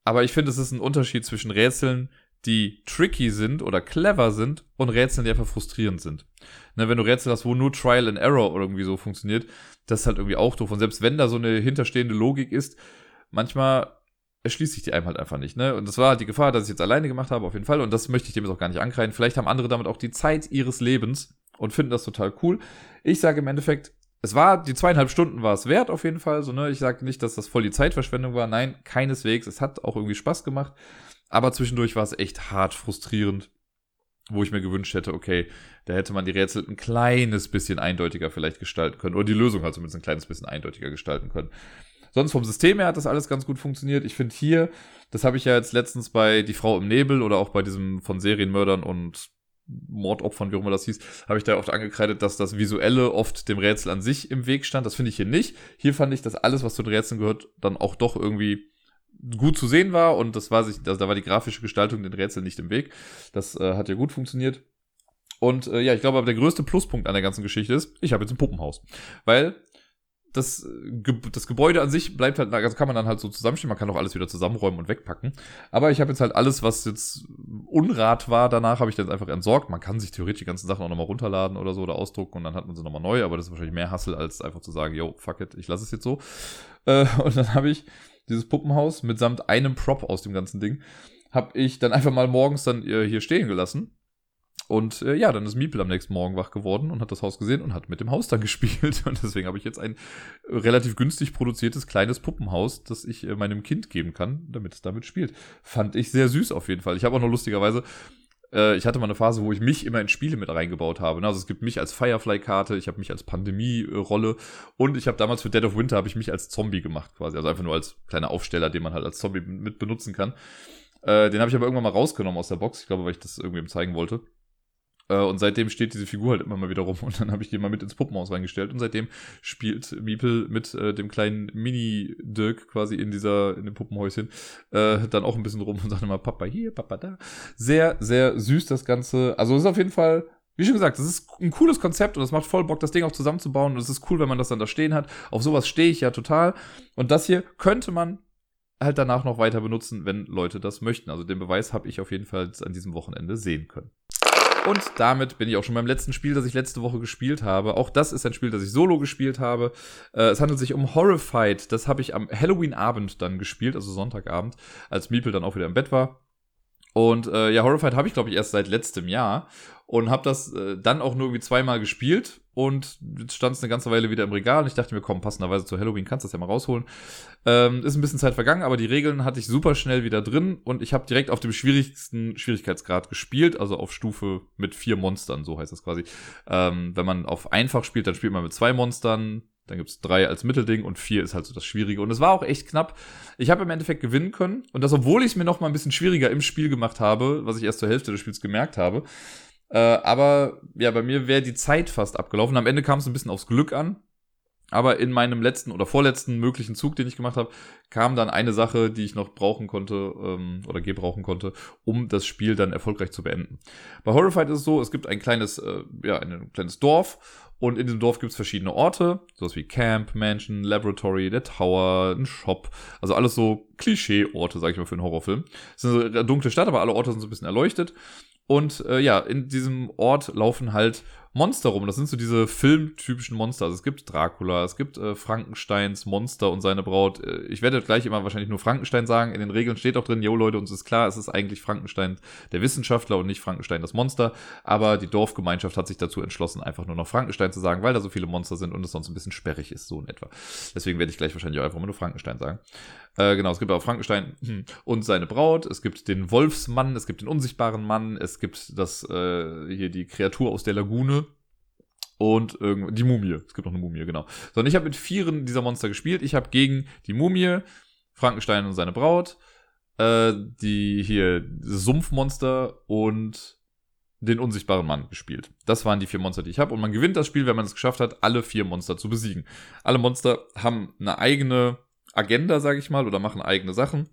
Aber ich finde, es ist ein Unterschied zwischen Rätseln, die tricky sind oder clever sind und Rätseln, die einfach frustrierend sind. Ne, wenn du Rätsel hast, wo nur Trial and Error irgendwie so funktioniert, das ist halt irgendwie auch doof. Und selbst wenn da so eine hinterstehende Logik ist, manchmal erschließt sich die einem halt einfach nicht. Ne? Und das war halt die Gefahr, dass ich jetzt alleine gemacht habe, auf jeden Fall. Und das möchte ich dem jetzt auch gar nicht ankreiden. Vielleicht haben andere damit auch die Zeit ihres Lebens und finden das total cool. Ich sage im Endeffekt, es war, die zweieinhalb Stunden war es wert, auf jeden Fall. So, ne? Ich sage nicht, dass das voll die Zeitverschwendung war. Nein, keineswegs. Es hat auch irgendwie Spaß gemacht. Aber zwischendurch war es echt hart frustrierend, wo ich mir gewünscht hätte, okay, da hätte man die Rätsel ein kleines bisschen eindeutiger vielleicht gestalten können. Oder die Lösung halt zumindest ein kleines bisschen eindeutiger gestalten können. Sonst vom System her hat das alles ganz gut funktioniert. Ich finde hier, das habe ich ja jetzt letztens bei Die Frau im Nebel oder auch bei diesem von Serienmördern und Mordopfern, wie auch immer das hieß, habe ich da oft angekreidet, dass das Visuelle oft dem Rätsel an sich im Weg stand. Das finde ich hier nicht. Hier fand ich, dass alles, was zu den Rätseln gehört, dann auch doch irgendwie gut zu sehen war und das war sich, also da war die grafische Gestaltung den Rätseln nicht im Weg. Das äh, hat ja gut funktioniert. Und äh, ja, ich glaube aber der größte Pluspunkt an der ganzen Geschichte ist, ich habe jetzt ein Puppenhaus. Weil das, das Gebäude an sich bleibt halt, also kann man dann halt so zusammenstellen, man kann auch alles wieder zusammenräumen und wegpacken. Aber ich habe jetzt halt alles, was jetzt Unrat war, danach habe ich dann einfach entsorgt. Man kann sich theoretisch die ganzen Sachen auch nochmal runterladen oder so oder ausdrucken und dann hat man sie nochmal neu, aber das ist wahrscheinlich mehr Hassel, als einfach zu sagen, yo, fuck it, ich lasse es jetzt so. Äh, und dann habe ich dieses Puppenhaus mitsamt einem Prop aus dem ganzen Ding, habe ich dann einfach mal morgens dann hier stehen gelassen und äh, ja, dann ist Miepel am nächsten Morgen wach geworden und hat das Haus gesehen und hat mit dem Haus dann [LAUGHS] gespielt. Und deswegen habe ich jetzt ein relativ günstig produziertes kleines Puppenhaus, das ich äh, meinem Kind geben kann, damit es damit spielt. Fand ich sehr süß auf jeden Fall. Ich habe auch noch lustigerweise, äh, ich hatte mal eine Phase, wo ich mich immer in Spiele mit reingebaut habe. Ne? Also es gibt mich als Firefly-Karte, ich habe mich als Pandemie-Rolle und ich habe damals für Dead of Winter habe ich mich als Zombie gemacht quasi. Also einfach nur als kleiner Aufsteller, den man halt als Zombie mit benutzen kann. Äh, den habe ich aber irgendwann mal rausgenommen aus der Box. Ich glaube, weil ich das irgendwie zeigen wollte. Äh, und seitdem steht diese Figur halt immer mal wieder rum. [LAUGHS] Und dann habe ich die mal mit ins Puppenhaus reingestellt. Und seitdem spielt Miepel mit äh, dem kleinen Mini-Dirk quasi in dieser, in dem Puppenhäuschen, äh, dann auch ein bisschen rum und sagt immer, Papa hier, Papa da. Sehr, sehr süß das Ganze. Also ist auf jeden Fall wie schon gesagt, das ist ein cooles Konzept und es macht voll Bock, das Ding auch zusammenzubauen. Und es ist cool, wenn man das dann da stehen hat. Auf sowas stehe ich ja total. Und das hier könnte man halt danach noch weiter benutzen, wenn Leute das möchten. Also den Beweis habe ich auf jeden Fall an diesem Wochenende sehen können. Und damit bin ich auch schon beim letzten Spiel, das ich letzte Woche gespielt habe. Auch das ist ein Spiel, das ich solo gespielt habe. Äh, es handelt sich um Horrified. Das habe ich am Halloween-Abend dann gespielt, also Sonntagabend, als Miepel dann auch wieder im Bett war. Und äh, ja, Horrified habe ich, glaube ich, erst seit letztem Jahr und habe das äh, dann auch nur irgendwie zweimal gespielt und jetzt stand es eine ganze Weile wieder im Regal und ich dachte mir, komm, passenderweise zu Halloween kannst du das ja mal rausholen. Ähm, ist ein bisschen Zeit vergangen, aber die Regeln hatte ich super schnell wieder drin und ich habe direkt auf dem schwierigsten Schwierigkeitsgrad gespielt, also auf Stufe mit vier Monstern, so heißt das quasi. Ähm, wenn man auf einfach spielt, dann spielt man mit zwei Monstern, dann gibt's drei als Mittelding und vier ist halt so das Schwierige. Und es war auch echt knapp. Ich habe im Endeffekt gewinnen können. Und das, obwohl ich es mir noch mal ein bisschen schwieriger im Spiel gemacht habe, was ich erst zur Hälfte des Spiels gemerkt habe. Äh, aber ja, bei mir wäre die Zeit fast abgelaufen. Am Ende kam es ein bisschen aufs Glück an. Aber in meinem letzten oder vorletzten möglichen Zug, den ich gemacht habe, kam dann eine Sache, die ich noch brauchen konnte ähm, oder gebrauchen konnte, um das Spiel dann erfolgreich zu beenden. Bei Horrified ist es so, es gibt ein kleines, äh, ja, ein kleines Dorf und in dem Dorf gibt es verschiedene Orte, sowas wie Camp, Mansion, Laboratory, der Tower, ein Shop, also alles so Klischee-Orte, sag ich mal, für einen Horrorfilm. Es ist eine dunkle Stadt, aber alle Orte sind so ein bisschen erleuchtet. Und äh, ja, in diesem Ort laufen halt Monster rum. Das sind so diese filmtypischen Monster. Also es gibt Dracula, es gibt äh, Frankensteins Monster und seine Braut. Äh, ich werde gleich immer wahrscheinlich nur Frankenstein sagen. In den Regeln steht auch drin, jo Leute, uns ist klar, es ist eigentlich Frankenstein der Wissenschaftler und nicht Frankenstein das Monster. Aber die Dorfgemeinschaft hat sich dazu entschlossen, einfach nur noch Frankenstein zu sagen, weil da so viele Monster sind und es sonst ein bisschen sperrig ist, so in etwa. Deswegen werde ich gleich wahrscheinlich auch einfach mal nur Frankenstein sagen. Äh, genau, es gibt auch Frankenstein [CLEARS THROAT] und seine Braut. Es gibt den Wolfsmann, es gibt den unsichtbaren Mann, es gibt das äh, hier die Kreatur aus der Lagune und die Mumie. Es gibt noch eine Mumie, genau. So, und ich habe mit vieren dieser Monster gespielt. Ich habe gegen die Mumie, Frankenstein und seine Braut, äh, die hier Sumpfmonster und den unsichtbaren Mann gespielt. Das waren die vier Monster, die ich habe. Und man gewinnt das Spiel, wenn man es geschafft hat, alle vier Monster zu besiegen. Alle Monster haben eine eigene Agenda, sage ich mal, oder machen eigene Sachen.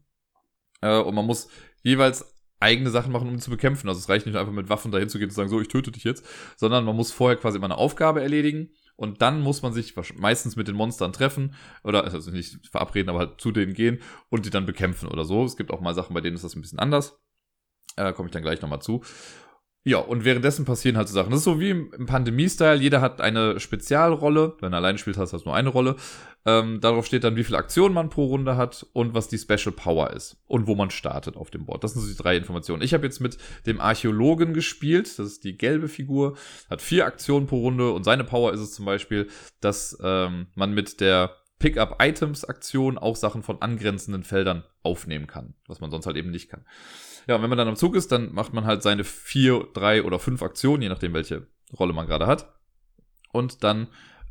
Äh, und man muss jeweils eigene Sachen machen, um ihn zu bekämpfen. Also es reicht nicht einfach mit Waffen dahin zu gehen und zu sagen, so, ich töte dich jetzt, sondern man muss vorher quasi immer eine Aufgabe erledigen und dann muss man sich meistens mit den Monstern treffen oder also nicht verabreden, aber halt zu denen gehen und die dann bekämpfen oder so. Es gibt auch mal Sachen, bei denen ist das ein bisschen anders. Äh, Komme ich dann gleich nochmal zu. Ja, und währenddessen passieren halt so Sachen. Das ist so wie im Pandemie-Style. Jeder hat eine Spezialrolle. Wenn er alleine spielt, hast du nur eine Rolle. Ähm, darauf steht dann, wie viele Aktionen man pro Runde hat und was die Special Power ist und wo man startet auf dem Board. Das sind so die drei Informationen. Ich habe jetzt mit dem Archäologen gespielt. Das ist die gelbe Figur. Hat vier Aktionen pro Runde und seine Power ist es zum Beispiel, dass ähm, man mit der Pick-up-Items-Aktion auch Sachen von angrenzenden Feldern aufnehmen kann, was man sonst halt eben nicht kann. Ja, und wenn man dann am Zug ist, dann macht man halt seine vier, drei oder fünf Aktionen, je nachdem, welche Rolle man gerade hat. Und dann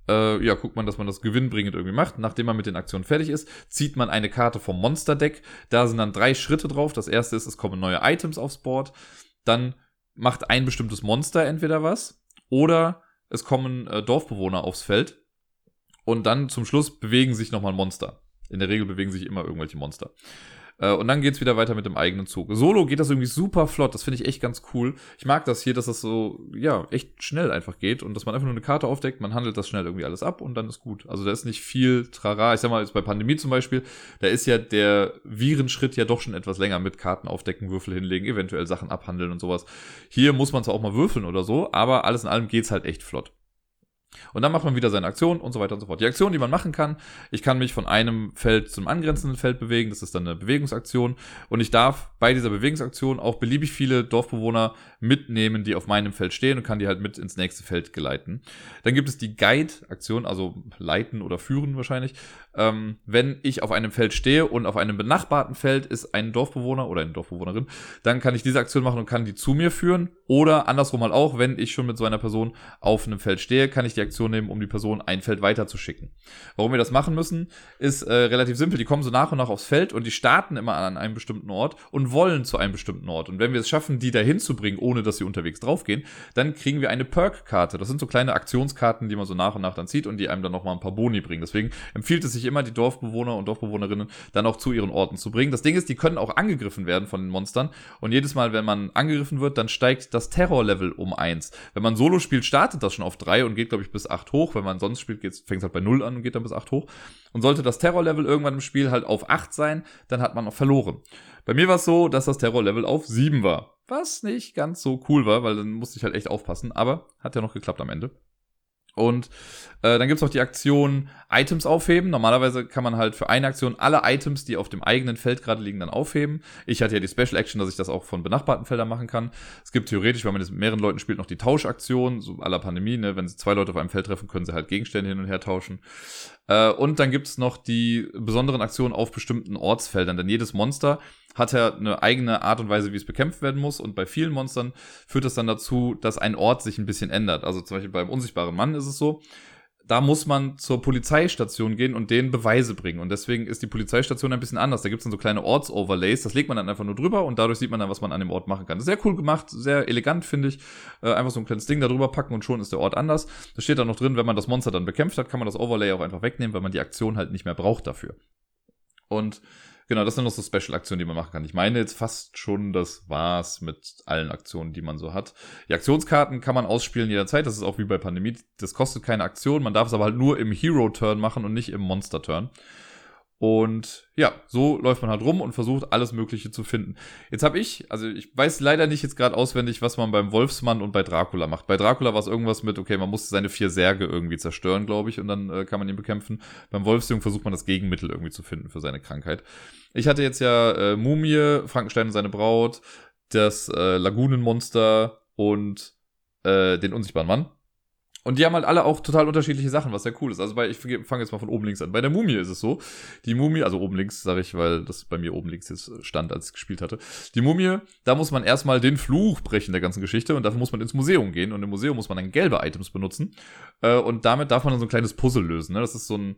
äh, ja, guckt man, dass man das gewinnbringend irgendwie macht. Nachdem man mit den Aktionen fertig ist, zieht man eine Karte vom Monster-Deck. Da sind dann drei Schritte drauf. Das erste ist, es kommen neue Items aufs Board. Dann macht ein bestimmtes Monster entweder was oder es kommen äh, Dorfbewohner aufs Feld und dann zum Schluss bewegen sich nochmal Monster. In der Regel bewegen sich immer irgendwelche Monster. Äh, und dann geht's wieder weiter mit dem eigenen Zug. Solo geht das irgendwie super flott. Das finde ich echt ganz cool. Ich mag das hier, dass das so, ja, echt schnell einfach geht und dass man einfach nur eine Karte aufdeckt, man handelt das schnell irgendwie alles ab und dann ist gut. Also da ist nicht viel Trara. Ich sag mal, jetzt bei Pandemie zum Beispiel, da ist ja der Virenschritt ja doch schon etwas länger mit Karten aufdecken, Würfel hinlegen, eventuell Sachen abhandeln und sowas. Hier muss man zwar auch mal würfeln oder so, aber alles in allem geht's halt echt flott. Und dann macht man wieder seine Aktion und so weiter und so fort. Die Aktion, die man machen kann, ich kann mich von einem Feld zum angrenzenden Feld bewegen, das ist dann eine Bewegungsaktion. Und ich darf bei dieser Bewegungsaktion auch beliebig viele Dorfbewohner mitnehmen, die auf meinem Feld stehen und kann die halt mit ins nächste Feld geleiten. Dann gibt es die Guide-Aktion, also leiten oder führen wahrscheinlich. Ähm, wenn ich auf einem Feld stehe und auf einem benachbarten Feld ist ein Dorfbewohner oder eine Dorfbewohnerin, dann kann ich diese Aktion machen und kann die zu mir führen. Oder andersrum halt auch, wenn ich schon mit so einer Person auf einem Feld stehe, kann ich die Aktion nehmen, um die Person ein Feld weiter zu schicken. Warum wir das machen müssen, ist äh, relativ simpel. Die kommen so nach und nach aufs Feld und die starten immer an einem bestimmten Ort und wollen zu einem bestimmten Ort. Und wenn wir es schaffen, die dahin zu bringen, ohne dass sie unterwegs draufgehen, dann kriegen wir eine Perk-Karte. Das sind so kleine Aktionskarten, die man so nach und nach dann zieht und die einem dann nochmal ein paar Boni bringen. Deswegen empfiehlt es sich immer, die Dorfbewohner und Dorfbewohnerinnen dann auch zu ihren Orten zu bringen. Das Ding ist, die können auch angegriffen werden von den Monstern. Und jedes Mal, wenn man angegriffen wird, dann steigt das Terror-Level um eins. Wenn man Solo spielt, startet das schon auf drei und geht, glaube ich, bis acht hoch. Wenn man sonst spielt, fängt es halt bei null an und geht dann bis acht hoch. Und sollte das Terror-Level irgendwann im Spiel halt auf acht sein, dann hat man auch verloren. Bei mir war es so, dass das Terror-Level auf sieben war. Was nicht ganz so cool war, weil dann musste ich halt echt aufpassen. Aber hat ja noch geklappt am Ende. Und äh, dann gibt's noch die Aktion Items aufheben. Normalerweise kann man halt für eine Aktion alle Items, die auf dem eigenen Feld gerade liegen, dann aufheben. Ich hatte ja die Special Action, dass ich das auch von benachbarten Feldern machen kann. Es gibt theoretisch, wenn man jetzt mit mehreren Leuten spielt, noch die Tauschaktion, so aller Pandemie, ne? Wenn sie zwei Leute auf einem Feld treffen, können sie halt Gegenstände hin und her tauschen. Äh, und dann gibt's noch die besonderen Aktionen auf bestimmten Ortsfeldern, denn jedes Monster hat er eine eigene Art und Weise, wie es bekämpft werden muss. Und bei vielen Monstern führt es dann dazu, dass ein Ort sich ein bisschen ändert. Also zum Beispiel beim unsichtbaren Mann ist es so, da muss man zur Polizeistation gehen und denen Beweise bringen. Und deswegen ist die Polizeistation ein bisschen anders. Da gibt es dann so kleine Ortsoverlays, das legt man dann einfach nur drüber und dadurch sieht man dann, was man an dem Ort machen kann. Sehr cool gemacht, sehr elegant, finde ich. Äh, einfach so ein kleines Ding da drüber packen und schon ist der Ort anders. Da steht dann noch drin, wenn man das Monster dann bekämpft hat, kann man das Overlay auch einfach wegnehmen, weil man die Aktion halt nicht mehr braucht dafür. Und Genau, das sind noch so Special-Aktionen, die man machen kann. Ich meine jetzt fast schon, das war's mit allen Aktionen, die man so hat. Die Aktionskarten kann man ausspielen jederzeit. Das ist auch wie bei Pandemie. Das kostet keine Aktion. Man darf es aber halt nur im Hero-Turn machen und nicht im Monster-Turn. Und ja, so läuft man halt rum und versucht alles Mögliche zu finden. Jetzt habe ich, also ich weiß leider nicht jetzt gerade auswendig, was man beim Wolfsmann und bei Dracula macht. Bei Dracula war es irgendwas mit, okay, man muss seine vier Särge irgendwie zerstören, glaube ich, und dann äh, kann man ihn bekämpfen. Beim Wolfsjungen versucht man das Gegenmittel irgendwie zu finden für seine Krankheit. Ich hatte jetzt ja äh, Mumie, Frankenstein und seine Braut, das äh, Lagunenmonster und äh, den unsichtbaren Mann. Und die haben halt alle auch total unterschiedliche Sachen, was sehr cool ist. Also bei, ich fange jetzt mal von oben links an. Bei der Mumie ist es so. Die Mumie, also oben links sage ich, weil das bei mir oben links jetzt stand, als ich gespielt hatte. Die Mumie, da muss man erstmal den Fluch brechen der ganzen Geschichte und dafür muss man ins Museum gehen. Und im Museum muss man dann gelbe Items benutzen. Äh, und damit darf man dann so ein kleines Puzzle lösen. Ne? Das ist so ein,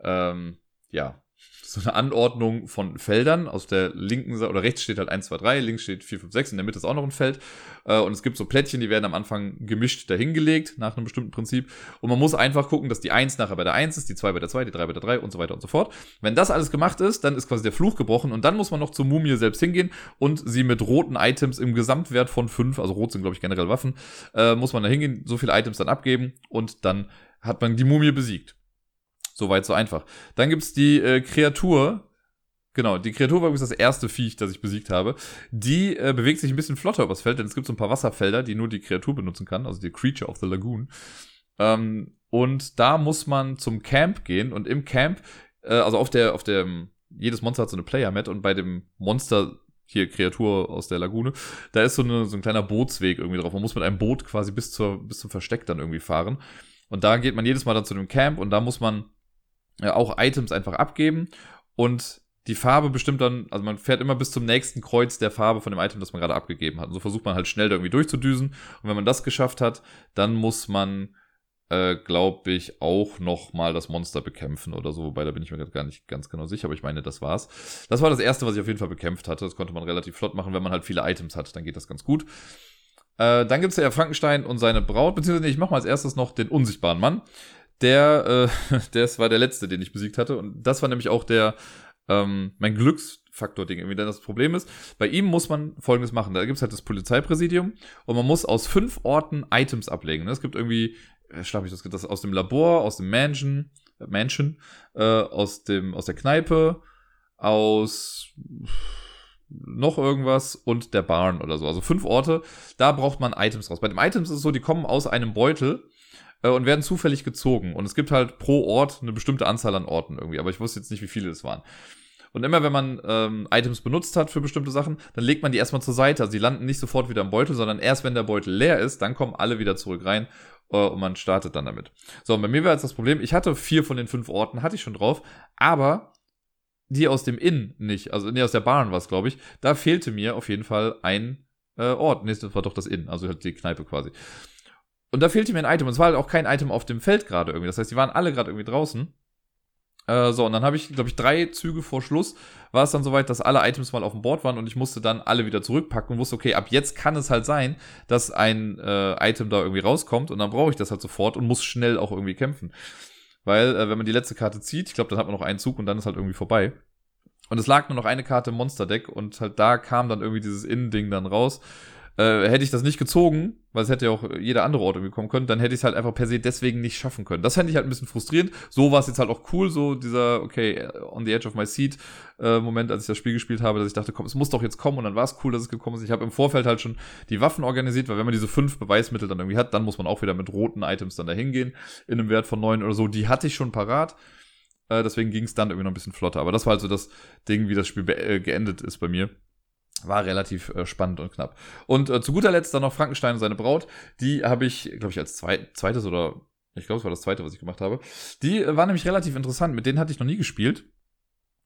ähm, ja, so eine Anordnung von Feldern. Aus der linken Seite oder rechts steht halt 1, 2, 3, links steht 4, 5, 6, in der Mitte ist auch noch ein Feld. Äh, und es gibt so Plättchen, die werden am Anfang gemischt dahingelegt, nach einem bestimmten Prinzip. Und man muss einfach gucken, dass die 1 nachher bei der 1 ist, die 2 bei der 2, die 3 bei der 3 und so weiter und so fort. Wenn das alles gemacht ist, dann ist quasi der Fluch gebrochen und dann muss man noch zur Mumie selbst hingehen und sie mit roten Items im Gesamtwert von 5, also rot sind glaube ich generell Waffen, äh, muss man da hingehen, so viele Items dann abgeben und dann hat man die Mumie besiegt. Soweit so einfach. Dann gibt's die äh, Kreatur. Genau, die Kreatur war übrigens das erste Viech, das ich besiegt habe. Die äh, bewegt sich ein bisschen flotter übers Feld, denn es gibt so ein paar Wasserfelder, die nur die Kreatur benutzen kann, also die Creature of the Lagoon. Ähm, und da muss man zum Camp gehen und im Camp, äh, also auf der, auf der, jedes Monster hat so eine Player-Mat und bei dem Monster hier Kreatur aus der Lagune, da ist so, eine, so ein kleiner Bootsweg irgendwie drauf. Man muss mit einem Boot quasi bis, zur, bis zum Versteck dann irgendwie fahren. Und da geht man jedes Mal dann zu dem Camp und da muss man äh, auch Items einfach abgeben und die Farbe bestimmt dann, also man fährt immer bis zum nächsten Kreuz der Farbe von dem Item, das man gerade abgegeben hat. Und so versucht man halt schnell da irgendwie durchzudüsen. Und wenn man das geschafft hat, dann muss man, äh, glaube ich, auch noch mal das Monster bekämpfen oder so. Wobei, da bin ich mir gerade gar nicht ganz genau sicher, aber ich meine, das war's. Das war das erste, was ich auf jeden Fall bekämpft hatte. Das konnte man relativ flott machen. Wenn man halt viele Items hat, dann geht das ganz gut. Äh, dann gibt's ja Frankenstein und seine Braut, beziehungsweise ich mache mal als erstes noch den unsichtbaren Mann. Der, äh, [LAUGHS] das war der letzte, den ich besiegt hatte. Und das war nämlich auch der, ähm, mein Glücksfaktor-Ding. Irgendwie, denn das Problem ist, bei ihm muss man folgendes machen. Da gibt's halt das Polizeipräsidium und man muss aus fünf Orten Items ablegen. Ne? Es gibt irgendwie, äh, schlag ich das, das aus dem Labor, aus dem Mansion, äh, Mansion, äh, aus dem, aus der Kneipe, aus noch irgendwas und der Barn oder so. Also fünf Orte, da braucht man Items raus. Bei den Items ist es so, die kommen aus einem Beutel äh, und werden zufällig gezogen. Und es gibt halt pro Ort eine bestimmte Anzahl an Orten irgendwie, aber ich wusste jetzt nicht, wie viele es waren. Und immer wenn man ähm, Items benutzt hat für bestimmte Sachen, dann legt man die erstmal zur Seite. Also landen nicht sofort wieder im Beutel, sondern erst wenn der Beutel leer ist, dann kommen alle wieder zurück rein äh, und man startet dann damit. So, und bei mir war jetzt das Problem, ich hatte vier von den fünf Orten, hatte ich schon drauf, aber die aus dem Inn nicht, also nee, aus der Bahn war es, glaube ich, da fehlte mir auf jeden Fall ein äh, Ort. Das war doch das Inn, also halt die Kneipe quasi. Und da fehlte mir ein Item. Und es war halt auch kein Item auf dem Feld gerade irgendwie. Das heißt, die waren alle gerade irgendwie draußen. Äh, so, und dann habe ich, glaube ich, drei Züge vor Schluss war es dann soweit, dass alle Items mal auf dem Board waren und ich musste dann alle wieder zurückpacken und wusste, okay, ab jetzt kann es halt sein, dass ein äh, Item da irgendwie rauskommt und dann brauche ich das halt sofort und muss schnell auch irgendwie kämpfen. Weil, äh, wenn man die letzte Karte zieht, ich glaube, dann hat man noch einen Zug und dann ist halt irgendwie vorbei. Und es lag nur noch eine Karte im Monster-Deck und halt da kam dann irgendwie dieses Innen-Ding dann raus. Äh, hätte ich das nicht gezogen, weil es hätte ja auch jeder andere Ort irgendwie kommen können, dann hätte ich es halt einfach per se deswegen nicht schaffen können. Das fände ich halt ein bisschen frustrierend. So war es jetzt halt auch cool, so dieser, okay, on the edge of my seat äh, Moment, als ich das Spiel gespielt habe, dass ich dachte, komm, es muss doch jetzt kommen und dann war es cool, dass es gekommen ist. Ich habe im Vorfeld halt schon die Waffen organisiert, weil wenn man diese fünf Beweismittel dann irgendwie hat, dann muss man auch wieder mit roten Items dann dahin gehen, in einem Wert von neun oder so. Die hatte ich schon parat. Äh, deswegen ging es dann irgendwie noch ein bisschen flotter. Aber das war also das Ding, wie das Spiel äh, geendet ist bei mir. War relativ äh, spannend und knapp. Und äh, zu guter Letzt dann noch Frankenstein und seine Braut. Die habe ich, glaube ich, als zweit, zweites oder ich glaube, es war das zweite, was ich gemacht habe. Die äh, war nämlich relativ interessant. Mit denen hatte ich noch nie gespielt.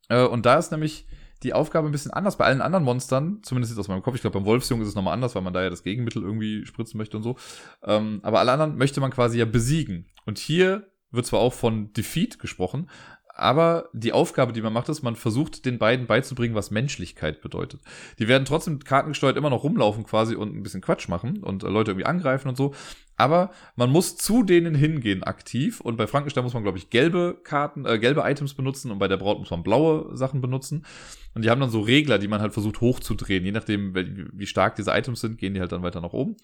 Äh, und da ist nämlich die Aufgabe ein bisschen anders. Bei allen anderen Monstern, zumindest jetzt aus meinem Kopf, ich glaube, beim Wolfsjungen ist es nochmal anders, weil man da ja das Gegenmittel irgendwie spritzen möchte und so. Ähm, aber alle anderen möchte man quasi ja besiegen. Und hier wird zwar auch von Defeat gesprochen, aber die Aufgabe, die man macht, ist, man versucht den beiden beizubringen, was Menschlichkeit bedeutet. Die werden trotzdem kartengesteuert immer noch rumlaufen quasi und ein bisschen Quatsch machen und äh, Leute irgendwie angreifen und so. Aber man muss zu denen hingehen aktiv und bei Frankenstein muss man, glaube ich, gelbe Karten, äh, gelbe Items benutzen und bei der Braut muss man blaue Sachen benutzen. Und die haben dann so Regler, die man halt versucht hochzudrehen. Je nachdem, wie stark diese Items sind, gehen die halt dann weiter nach oben.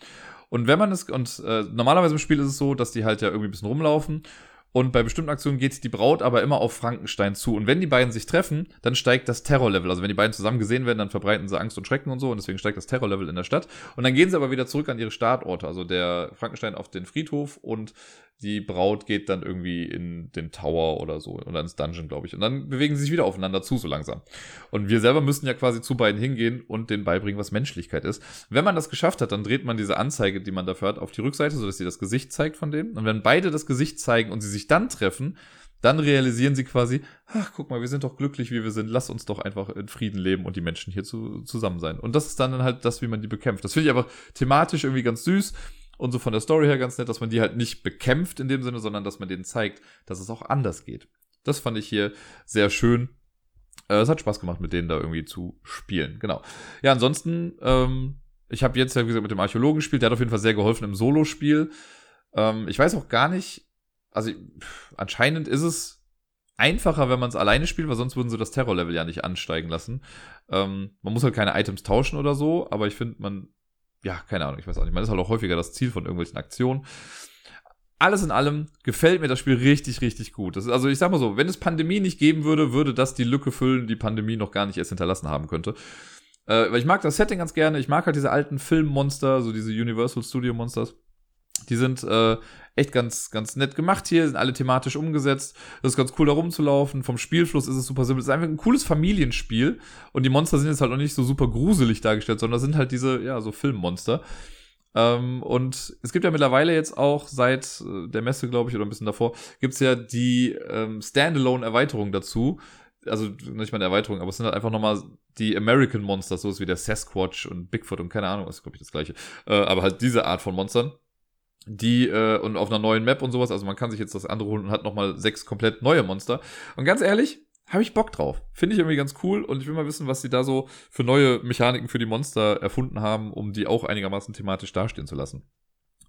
Und wenn man es, und äh, normalerweise im Spiel ist es so, dass die halt ja irgendwie ein bisschen rumlaufen und bei bestimmten Aktionen geht die Braut aber immer auf Frankenstein zu. Und wenn die beiden sich treffen, dann steigt das Terrorlevel. Also wenn die beiden zusammen gesehen werden, dann verbreiten sie Angst und Schrecken und so. Und deswegen steigt das Terrorlevel in der Stadt. Und dann gehen sie aber wieder zurück an ihre Startorte. Also der Frankenstein auf den Friedhof und die Braut geht dann irgendwie in den Tower oder so oder ins Dungeon, glaube ich. Und dann bewegen sie sich wieder aufeinander zu, so langsam. Und wir selber müssen ja quasi zu beiden hingehen und denen beibringen, was Menschlichkeit ist. Wenn man das geschafft hat, dann dreht man diese Anzeige, die man dafür hat, auf die Rückseite, sodass sie das Gesicht zeigt von dem. Und wenn beide das Gesicht zeigen und sie sich dann treffen, dann realisieren sie quasi, ach, guck mal, wir sind doch glücklich, wie wir sind, lass uns doch einfach in Frieden leben und die Menschen hier zu, zusammen sein. Und das ist dann halt das, wie man die bekämpft. Das finde ich einfach thematisch irgendwie ganz süß und so von der Story her ganz nett, dass man die halt nicht bekämpft in dem Sinne, sondern dass man denen zeigt, dass es auch anders geht. Das fand ich hier sehr schön. Äh, es hat Spaß gemacht, mit denen da irgendwie zu spielen. Genau. Ja, ansonsten, ähm, ich habe jetzt ja, wie gesagt, mit dem Archäologen gespielt. Der hat auf jeden Fall sehr geholfen im Solospiel. Ähm, ich weiß auch gar nicht, also pff, anscheinend ist es einfacher, wenn man es alleine spielt, weil sonst würden sie das Terrorlevel ja nicht ansteigen lassen. Ähm, man muss halt keine Items tauschen oder so, aber ich finde, man ja, keine Ahnung, ich weiß auch nicht. Man ist halt auch häufiger das Ziel von irgendwelchen Aktionen. Alles in allem gefällt mir das Spiel richtig, richtig gut. Ist, also ich sag mal so, wenn es Pandemie nicht geben würde, würde das die Lücke füllen, die Pandemie noch gar nicht erst hinterlassen haben könnte. Äh, weil ich mag das Setting ganz gerne. Ich mag halt diese alten Filmmonster, so diese Universal Studio Monsters. Die sind äh, echt ganz, ganz nett gemacht hier, sind alle thematisch umgesetzt. Das ist ganz cool, da rumzulaufen. Vom Spielfluss ist es super simpel. Es ist einfach ein cooles Familienspiel. Und die Monster sind jetzt halt auch nicht so super gruselig dargestellt, sondern sind halt diese, ja, so Filmmonster. Ähm, und es gibt ja mittlerweile jetzt auch seit äh, der Messe, glaube ich, oder ein bisschen davor, gibt's ja die ähm, Standalone-Erweiterung dazu. Also nicht mal eine Erweiterung, aber es sind halt einfach nochmal die American Monsters, so ist wie der Sasquatch und Bigfoot und keine Ahnung, ist glaube ich das gleiche. Äh, aber halt diese Art von Monstern die äh, und auf einer neuen Map und sowas. Also man kann sich jetzt das andere holen und hat nochmal sechs komplett neue Monster. Und ganz ehrlich, habe ich Bock drauf. Finde ich irgendwie ganz cool und ich will mal wissen, was sie da so für neue Mechaniken für die Monster erfunden haben, um die auch einigermaßen thematisch dastehen zu lassen.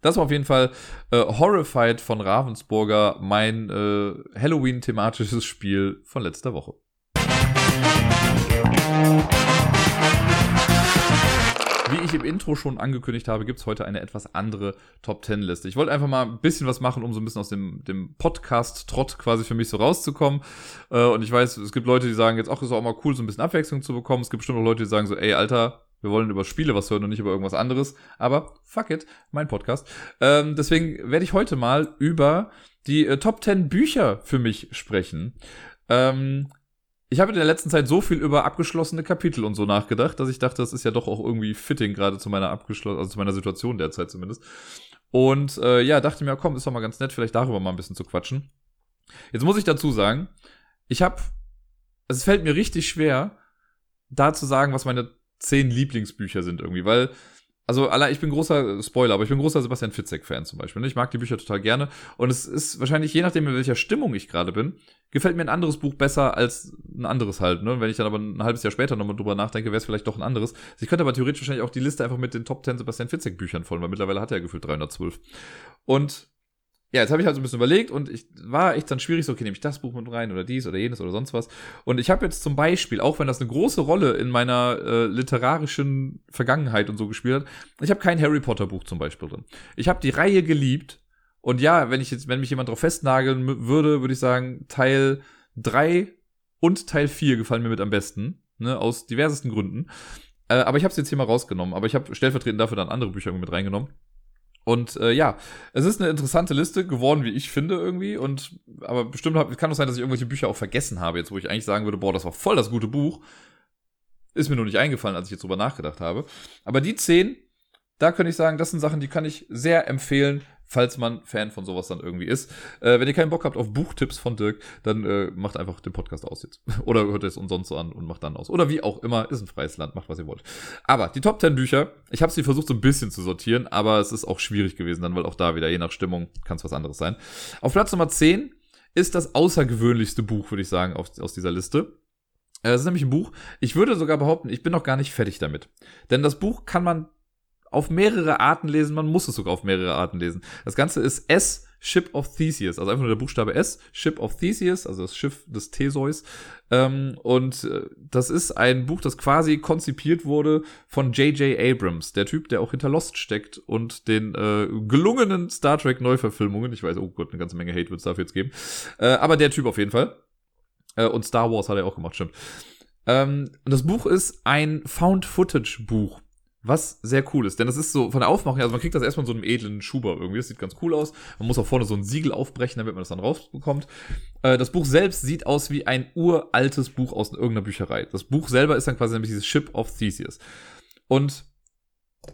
Das war auf jeden Fall äh, Horrified von Ravensburger, mein äh, Halloween-thematisches Spiel von letzter Woche. Wie ich im Intro schon angekündigt habe, gibt es heute eine etwas andere Top 10 Liste. Ich wollte einfach mal ein bisschen was machen, um so ein bisschen aus dem, dem Podcast-Trott quasi für mich so rauszukommen. Äh, und ich weiß, es gibt Leute, die sagen jetzt, ach, ist auch mal cool, so ein bisschen Abwechslung zu bekommen. Es gibt bestimmt auch Leute, die sagen so, ey, Alter, wir wollen über Spiele was hören und nicht über irgendwas anderes. Aber fuck it, mein Podcast. Ähm, deswegen werde ich heute mal über die äh, Top 10 Bücher für mich sprechen. Ähm, ich habe in der letzten Zeit so viel über abgeschlossene Kapitel und so nachgedacht, dass ich dachte, das ist ja doch auch irgendwie fitting, gerade zu meiner abgeschlossenen, also zu meiner Situation derzeit zumindest. Und äh, ja, dachte mir, komm, ist doch mal ganz nett, vielleicht darüber mal ein bisschen zu quatschen. Jetzt muss ich dazu sagen, ich habe, es fällt mir richtig schwer, da zu sagen, was meine zehn Lieblingsbücher sind irgendwie, weil also allein, ich bin großer Spoiler, aber ich bin großer Sebastian Fitzek-Fan zum Beispiel. Ne? Ich mag die Bücher total gerne. Und es ist wahrscheinlich, je nachdem, in welcher Stimmung ich gerade bin, gefällt mir ein anderes Buch besser als ein anderes halt. Ne? Wenn ich dann aber ein halbes Jahr später nochmal drüber nachdenke, wäre es vielleicht doch ein anderes. Ich könnte aber theoretisch wahrscheinlich auch die Liste einfach mit den Top 10 Sebastian Fitzek-Büchern voll, weil mittlerweile hat er ja gefühlt 312. Und ja, jetzt habe ich halt so ein bisschen überlegt und ich war echt dann schwierig, so, okay, nehme ich das Buch mit rein oder dies oder jenes oder sonst was. Und ich habe jetzt zum Beispiel, auch wenn das eine große Rolle in meiner äh, literarischen Vergangenheit und so gespielt hat, ich habe kein Harry Potter Buch zum Beispiel drin. Ich habe die Reihe geliebt und ja, wenn ich jetzt, wenn mich jemand drauf festnageln würde, würde ich sagen, Teil 3 und Teil 4 gefallen mir mit am besten, ne, aus diversesten Gründen. Äh, aber ich habe es jetzt hier mal rausgenommen, aber ich habe stellvertretend dafür dann andere Bücher mit reingenommen. Und äh, ja, es ist eine interessante Liste geworden, wie ich finde irgendwie. Und aber bestimmt hab, kann es sein, dass ich irgendwelche Bücher auch vergessen habe, jetzt wo ich eigentlich sagen würde, boah, das war voll das gute Buch. Ist mir nur nicht eingefallen, als ich jetzt drüber nachgedacht habe. Aber die zehn, da könnte ich sagen, das sind Sachen, die kann ich sehr empfehlen, falls man Fan von sowas dann irgendwie ist. Äh, wenn ihr keinen Bock habt auf Buchtipps von Dirk, dann äh, macht einfach den Podcast aus jetzt. [LAUGHS] Oder hört es umsonst so an und macht dann aus. Oder wie auch immer, ist ein freies Land, macht was ihr wollt. Aber die Top 10 Bücher, ich habe sie versucht so ein bisschen zu sortieren, aber es ist auch schwierig gewesen dann, weil auch da wieder, je nach Stimmung, kann es was anderes sein. Auf Platz Nummer 10 ist das außergewöhnlichste Buch, würde ich sagen, auf, aus dieser Liste. Äh, es ist nämlich ein Buch, ich würde sogar behaupten, ich bin noch gar nicht fertig damit. Denn das Buch kann man auf mehrere Arten lesen, man muss es sogar auf mehrere Arten lesen. Das Ganze ist S, Ship of Theseus, also einfach nur der Buchstabe S, Ship of Theseus, also das Schiff des Theseus. Ähm, und äh, das ist ein Buch, das quasi konzipiert wurde von J.J. Abrams, der Typ, der auch hinter Lost steckt und den äh, gelungenen Star Trek Neuverfilmungen. Ich weiß, oh Gott, eine ganze Menge Hate wird es dafür jetzt geben. Äh, aber der Typ auf jeden Fall. Äh, und Star Wars hat er auch gemacht, stimmt. Ähm, das Buch ist ein Found-Footage-Buch. Was sehr cool ist, denn das ist so von der Aufmachung, also man kriegt das erstmal in so einem edlen Schuber irgendwie, das sieht ganz cool aus. Man muss auch vorne so ein Siegel aufbrechen, damit man das dann rausbekommt. Äh, das Buch selbst sieht aus wie ein uraltes Buch aus irgendeiner Bücherei. Das Buch selber ist dann quasi nämlich dieses Ship of Theseus. Und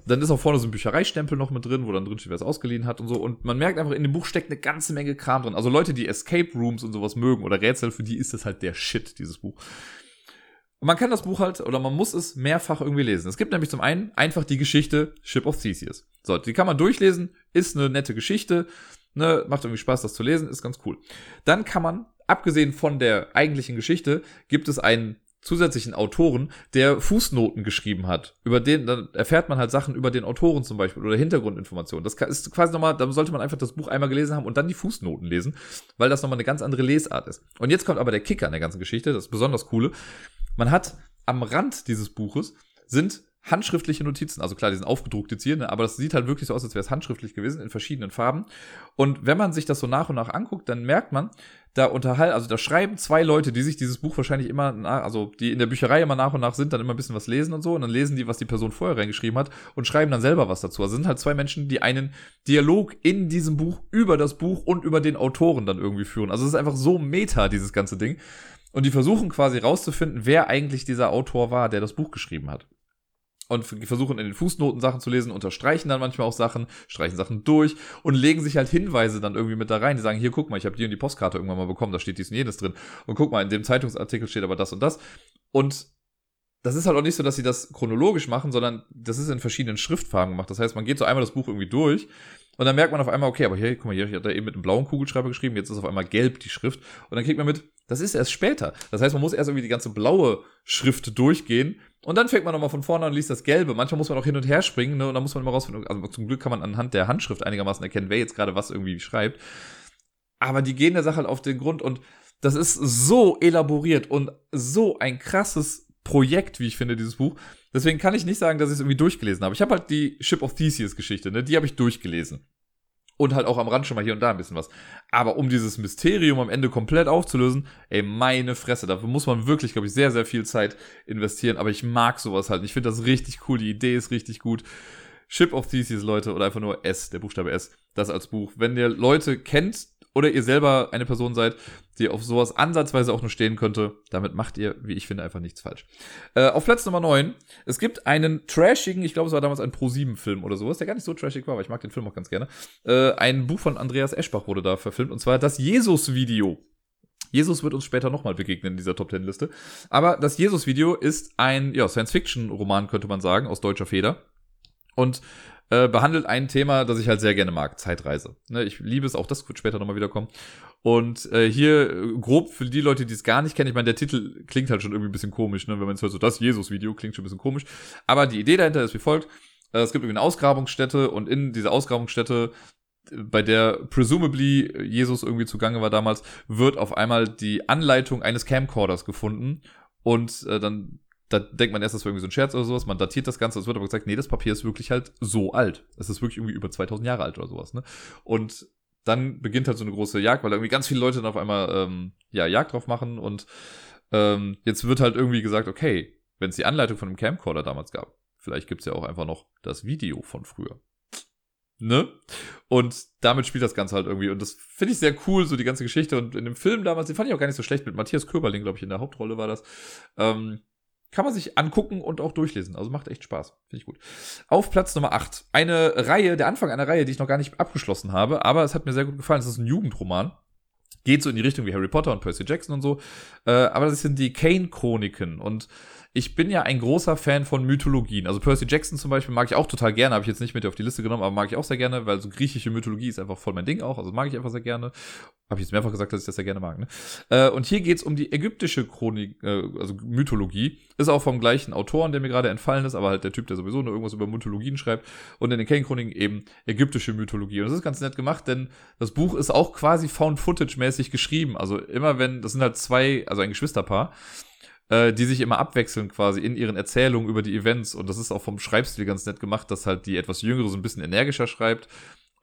dann ist auch vorne so ein Büchereistempel noch mit drin, wo dann drin steht, wer es ausgeliehen hat und so. Und man merkt einfach, in dem Buch steckt eine ganze Menge Kram drin. Also Leute, die Escape Rooms und sowas mögen oder Rätsel, für die ist das halt der Shit, dieses Buch. Und man kann das Buch halt, oder man muss es mehrfach irgendwie lesen. Es gibt nämlich zum einen einfach die Geschichte Ship of Theseus. So, die kann man durchlesen, ist eine nette Geschichte, ne, macht irgendwie Spaß, das zu lesen, ist ganz cool. Dann kann man, abgesehen von der eigentlichen Geschichte, gibt es einen zusätzlichen Autoren, der Fußnoten geschrieben hat. Über den, dann erfährt man halt Sachen über den Autoren zum Beispiel oder Hintergrundinformationen. Das ist quasi nochmal, da sollte man einfach das Buch einmal gelesen haben und dann die Fußnoten lesen, weil das nochmal eine ganz andere Lesart ist. Und jetzt kommt aber der Kicker an der ganzen Geschichte, das ist besonders coole. Man hat am Rand dieses Buches sind handschriftliche Notizen. Also klar, die sind aufgedruckt jetzt hier, ne? aber das sieht halt wirklich so aus, als wäre es handschriftlich gewesen in verschiedenen Farben. Und wenn man sich das so nach und nach anguckt, dann merkt man, da unterhalten, also da schreiben zwei Leute, die sich dieses Buch wahrscheinlich immer, nach, also die in der Bücherei immer nach und nach sind, dann immer ein bisschen was lesen und so, und dann lesen die, was die Person vorher reingeschrieben hat und schreiben dann selber was dazu. Also sind halt zwei Menschen, die einen Dialog in diesem Buch über das Buch und über den Autoren dann irgendwie führen. Also es ist einfach so meta, dieses ganze Ding. Und die versuchen quasi rauszufinden, wer eigentlich dieser Autor war, der das Buch geschrieben hat. Und versuchen in den Fußnoten Sachen zu lesen, unterstreichen dann manchmal auch Sachen, streichen Sachen durch und legen sich halt Hinweise dann irgendwie mit da rein. Die sagen, hier, guck mal, ich habe die und die Postkarte irgendwann mal bekommen, da steht dies und jenes drin. Und guck mal, in dem Zeitungsartikel steht aber das und das. Und das ist halt auch nicht so, dass sie das chronologisch machen, sondern das ist in verschiedenen Schriftfarben gemacht. Das heißt, man geht so einmal das Buch irgendwie durch Und dann merkt man auf einmal, okay, aber hier, guck mal, hier hat er eben mit einem blauen Kugelschreiber geschrieben, jetzt ist auf einmal gelb die Schrift. Und dann kriegt man mit, das ist erst später. Das heißt, man muss erst irgendwie die ganze blaue Schrift durchgehen. Und dann fängt man nochmal von vorne an und liest das Gelbe. Manchmal muss man auch hin und her springen, ne? Und dann muss man immer rausfinden. Also zum Glück kann man anhand der Handschrift einigermaßen erkennen, wer jetzt gerade was irgendwie schreibt. Aber die gehen der Sache halt auf den Grund und das ist so elaboriert und so ein krasses Projekt, wie ich finde, dieses Buch. Deswegen kann ich nicht sagen, dass ich es irgendwie durchgelesen habe. Ich habe halt die Ship of Theseus Geschichte, ne? Die habe ich durchgelesen. Und halt auch am Rand schon mal hier und da ein bisschen was. Aber um dieses Mysterium am Ende komplett aufzulösen, ey, meine Fresse, dafür muss man wirklich, glaube ich, sehr, sehr viel Zeit investieren. Aber ich mag sowas halt. Ich finde das richtig cool. Die Idee ist richtig gut. Ship of Theseus, Leute, oder einfach nur S, der Buchstabe S, das als Buch. Wenn ihr Leute kennt, oder ihr selber eine Person seid, die auf sowas ansatzweise auch nur stehen könnte, damit macht ihr, wie ich finde, einfach nichts falsch. Äh, auf Platz Nummer 9, es gibt einen trashigen, ich glaube, es war damals ein Pro-7-Film oder sowas, der gar nicht so trashig war, aber ich mag den Film auch ganz gerne. Äh, ein Buch von Andreas Eschbach wurde da verfilmt, und zwar das Jesus-Video. Jesus wird uns später nochmal begegnen in dieser Top Ten Liste. Aber das Jesus-Video ist ein ja, Science-Fiction-Roman, könnte man sagen, aus deutscher Feder. Und äh, behandelt ein Thema, das ich halt sehr gerne mag, Zeitreise. Ne, ich liebe es, auch das wird später nochmal wiederkommen. Und äh, hier äh, grob für die Leute, die es gar nicht kennen, ich meine, der Titel klingt halt schon irgendwie ein bisschen komisch, ne? wenn man es hört, so das Jesus-Video klingt schon ein bisschen komisch. Aber die Idee dahinter ist wie folgt. Äh, es gibt irgendwie eine Ausgrabungsstätte und in dieser Ausgrabungsstätte bei der presumably Jesus irgendwie zugange war damals, wird auf einmal die Anleitung eines Camcorders gefunden und äh, dann da denkt man erst, das wäre irgendwie so ein Scherz oder sowas. Man datiert das Ganze. Es wird aber gesagt, nee, das Papier ist wirklich halt so alt. Es ist wirklich irgendwie über 2000 Jahre alt oder sowas. Ne? Und dann beginnt halt so eine große Jagd, weil irgendwie ganz viele Leute dann auf einmal ähm, ja Jagd drauf machen. Und ähm, jetzt wird halt irgendwie gesagt, okay, wenn es die Anleitung von einem Camcorder damals gab, vielleicht gibt's ja auch einfach noch das Video von früher. Ne? Und damit spielt das Ganze halt irgendwie. Und das finde ich sehr cool, so die ganze Geschichte. Und in dem Film damals, den fand ich auch gar nicht so schlecht mit Matthias Köberling, glaube ich, in der Hauptrolle war das. Ähm, kann man sich angucken und auch durchlesen. Also macht echt Spaß. Finde ich gut. Auf Platz Nummer 8. Eine Reihe, der Anfang einer Reihe, die ich noch gar nicht abgeschlossen habe, aber es hat mir sehr gut gefallen. Es ist ein Jugendroman. Geht so in die Richtung wie Harry Potter und Percy Jackson und so. Äh, aber das sind die Kane-Chroniken. Und ich bin ja ein großer Fan von Mythologien. Also Percy Jackson zum Beispiel mag ich auch total gerne, habe ich jetzt nicht mit auf die Liste genommen, aber mag ich auch sehr gerne, weil so griechische Mythologie ist einfach voll mein Ding auch. Also mag ich einfach sehr gerne. Habe ich jetzt mehrfach gesagt, dass ich das sehr gerne mag. Ne? Äh, und hier geht's um die ägyptische Chronik, äh, also Mythologie. Ist auch vom gleichen Autoren, der mir gerade entfallen ist, aber halt der Typ, der sowieso nur irgendwas über Mythologien schreibt. Und in den Kane-Chroniken eben ägyptische Mythologie. Und das ist ganz nett gemacht, denn das Buch ist auch quasi Found-Footage-mäßig geschrieben. Also immer wenn, das sind halt zwei, also ein Geschwisterpaar äh, die sich immer abwechseln quasi in ihren Erzählungen über die Events. Und das ist auch vom Schreibstil ganz nett gemacht, dass halt die etwas Jüngere so ein bisschen energischer schreibt.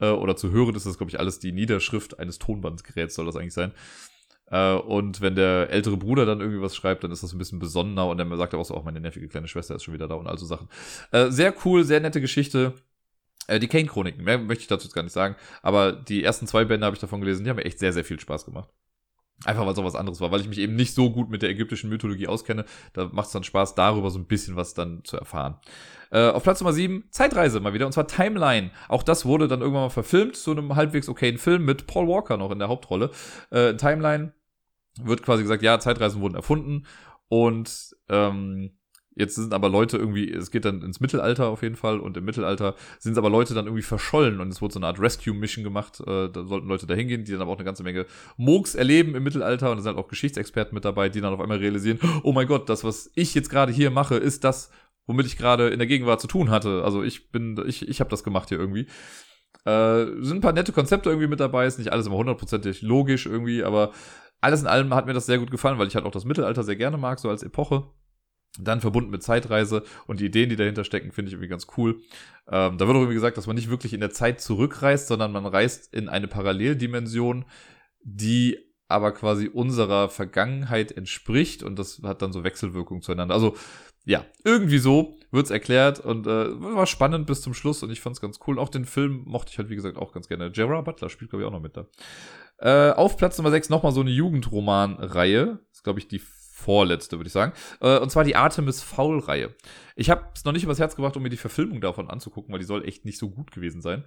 Äh, oder zu hören ist das, glaube ich, alles die Niederschrift eines Tonbandgeräts, soll das eigentlich sein. Äh, und wenn der ältere Bruder dann irgendwie was schreibt, dann ist das ein bisschen besonderer. Und dann sagt er auch so, auch meine nervige kleine Schwester ist schon wieder da und all so Sachen. Äh, sehr cool, sehr nette Geschichte. Äh, die Kane-Chroniken, mehr möchte ich dazu jetzt gar nicht sagen. Aber die ersten zwei Bände habe ich davon gelesen, die haben mir echt sehr, sehr viel Spaß gemacht. Einfach weil es auch was anderes war, weil ich mich eben nicht so gut mit der ägyptischen Mythologie auskenne. Da macht es dann Spaß, darüber so ein bisschen was dann zu erfahren. Äh, auf Platz Nummer 7, Zeitreise mal wieder, und zwar Timeline. Auch das wurde dann irgendwann mal verfilmt, zu einem halbwegs okayen Film mit Paul Walker noch in der Hauptrolle. Äh, Timeline wird quasi gesagt, ja, Zeitreisen wurden erfunden und ähm, Jetzt sind aber Leute irgendwie, es geht dann ins Mittelalter auf jeden Fall und im Mittelalter sind aber Leute dann irgendwie verschollen und es wurde so eine Art Rescue-Mission gemacht. Äh, da sollten Leute da hingehen, die dann aber auch eine ganze Menge Moogs erleben im Mittelalter und da sind halt auch Geschichtsexperten mit dabei, die dann auf einmal realisieren, oh mein Gott, das, was ich jetzt gerade hier mache, ist das, womit ich gerade in der Gegenwart zu tun hatte. Also ich bin, ich, ich habe das gemacht hier irgendwie. Äh, sind ein paar nette Konzepte irgendwie mit dabei, ist nicht alles immer hundertprozentig logisch irgendwie, aber alles in allem hat mir das sehr gut gefallen, weil ich halt auch das Mittelalter sehr gerne mag, so als Epoche. Dann verbunden mit Zeitreise und die Ideen, die dahinter stecken, finde ich irgendwie ganz cool. Ähm, da wird auch irgendwie gesagt, dass man nicht wirklich in der Zeit zurückreist, sondern man reist in eine Paralleldimension, die aber quasi unserer Vergangenheit entspricht und das hat dann so Wechselwirkungen zueinander. Also ja, irgendwie so wird's erklärt und äh, war spannend bis zum Schluss und ich fand's ganz cool. Auch den Film mochte ich halt, wie gesagt, auch ganz gerne. Gerard Butler spielt, glaube ich, auch noch mit da. Äh, auf Platz Nummer 6 nochmal so eine Jugendroman-Reihe. Das ist, glaube ich, die vorletzte, würde ich sagen. Äh, und zwar die Artemis Fowl-Reihe. Ich habe es noch nicht übers Herz gebracht, um mir die Verfilmung davon anzugucken, weil die soll echt nicht so gut gewesen sein.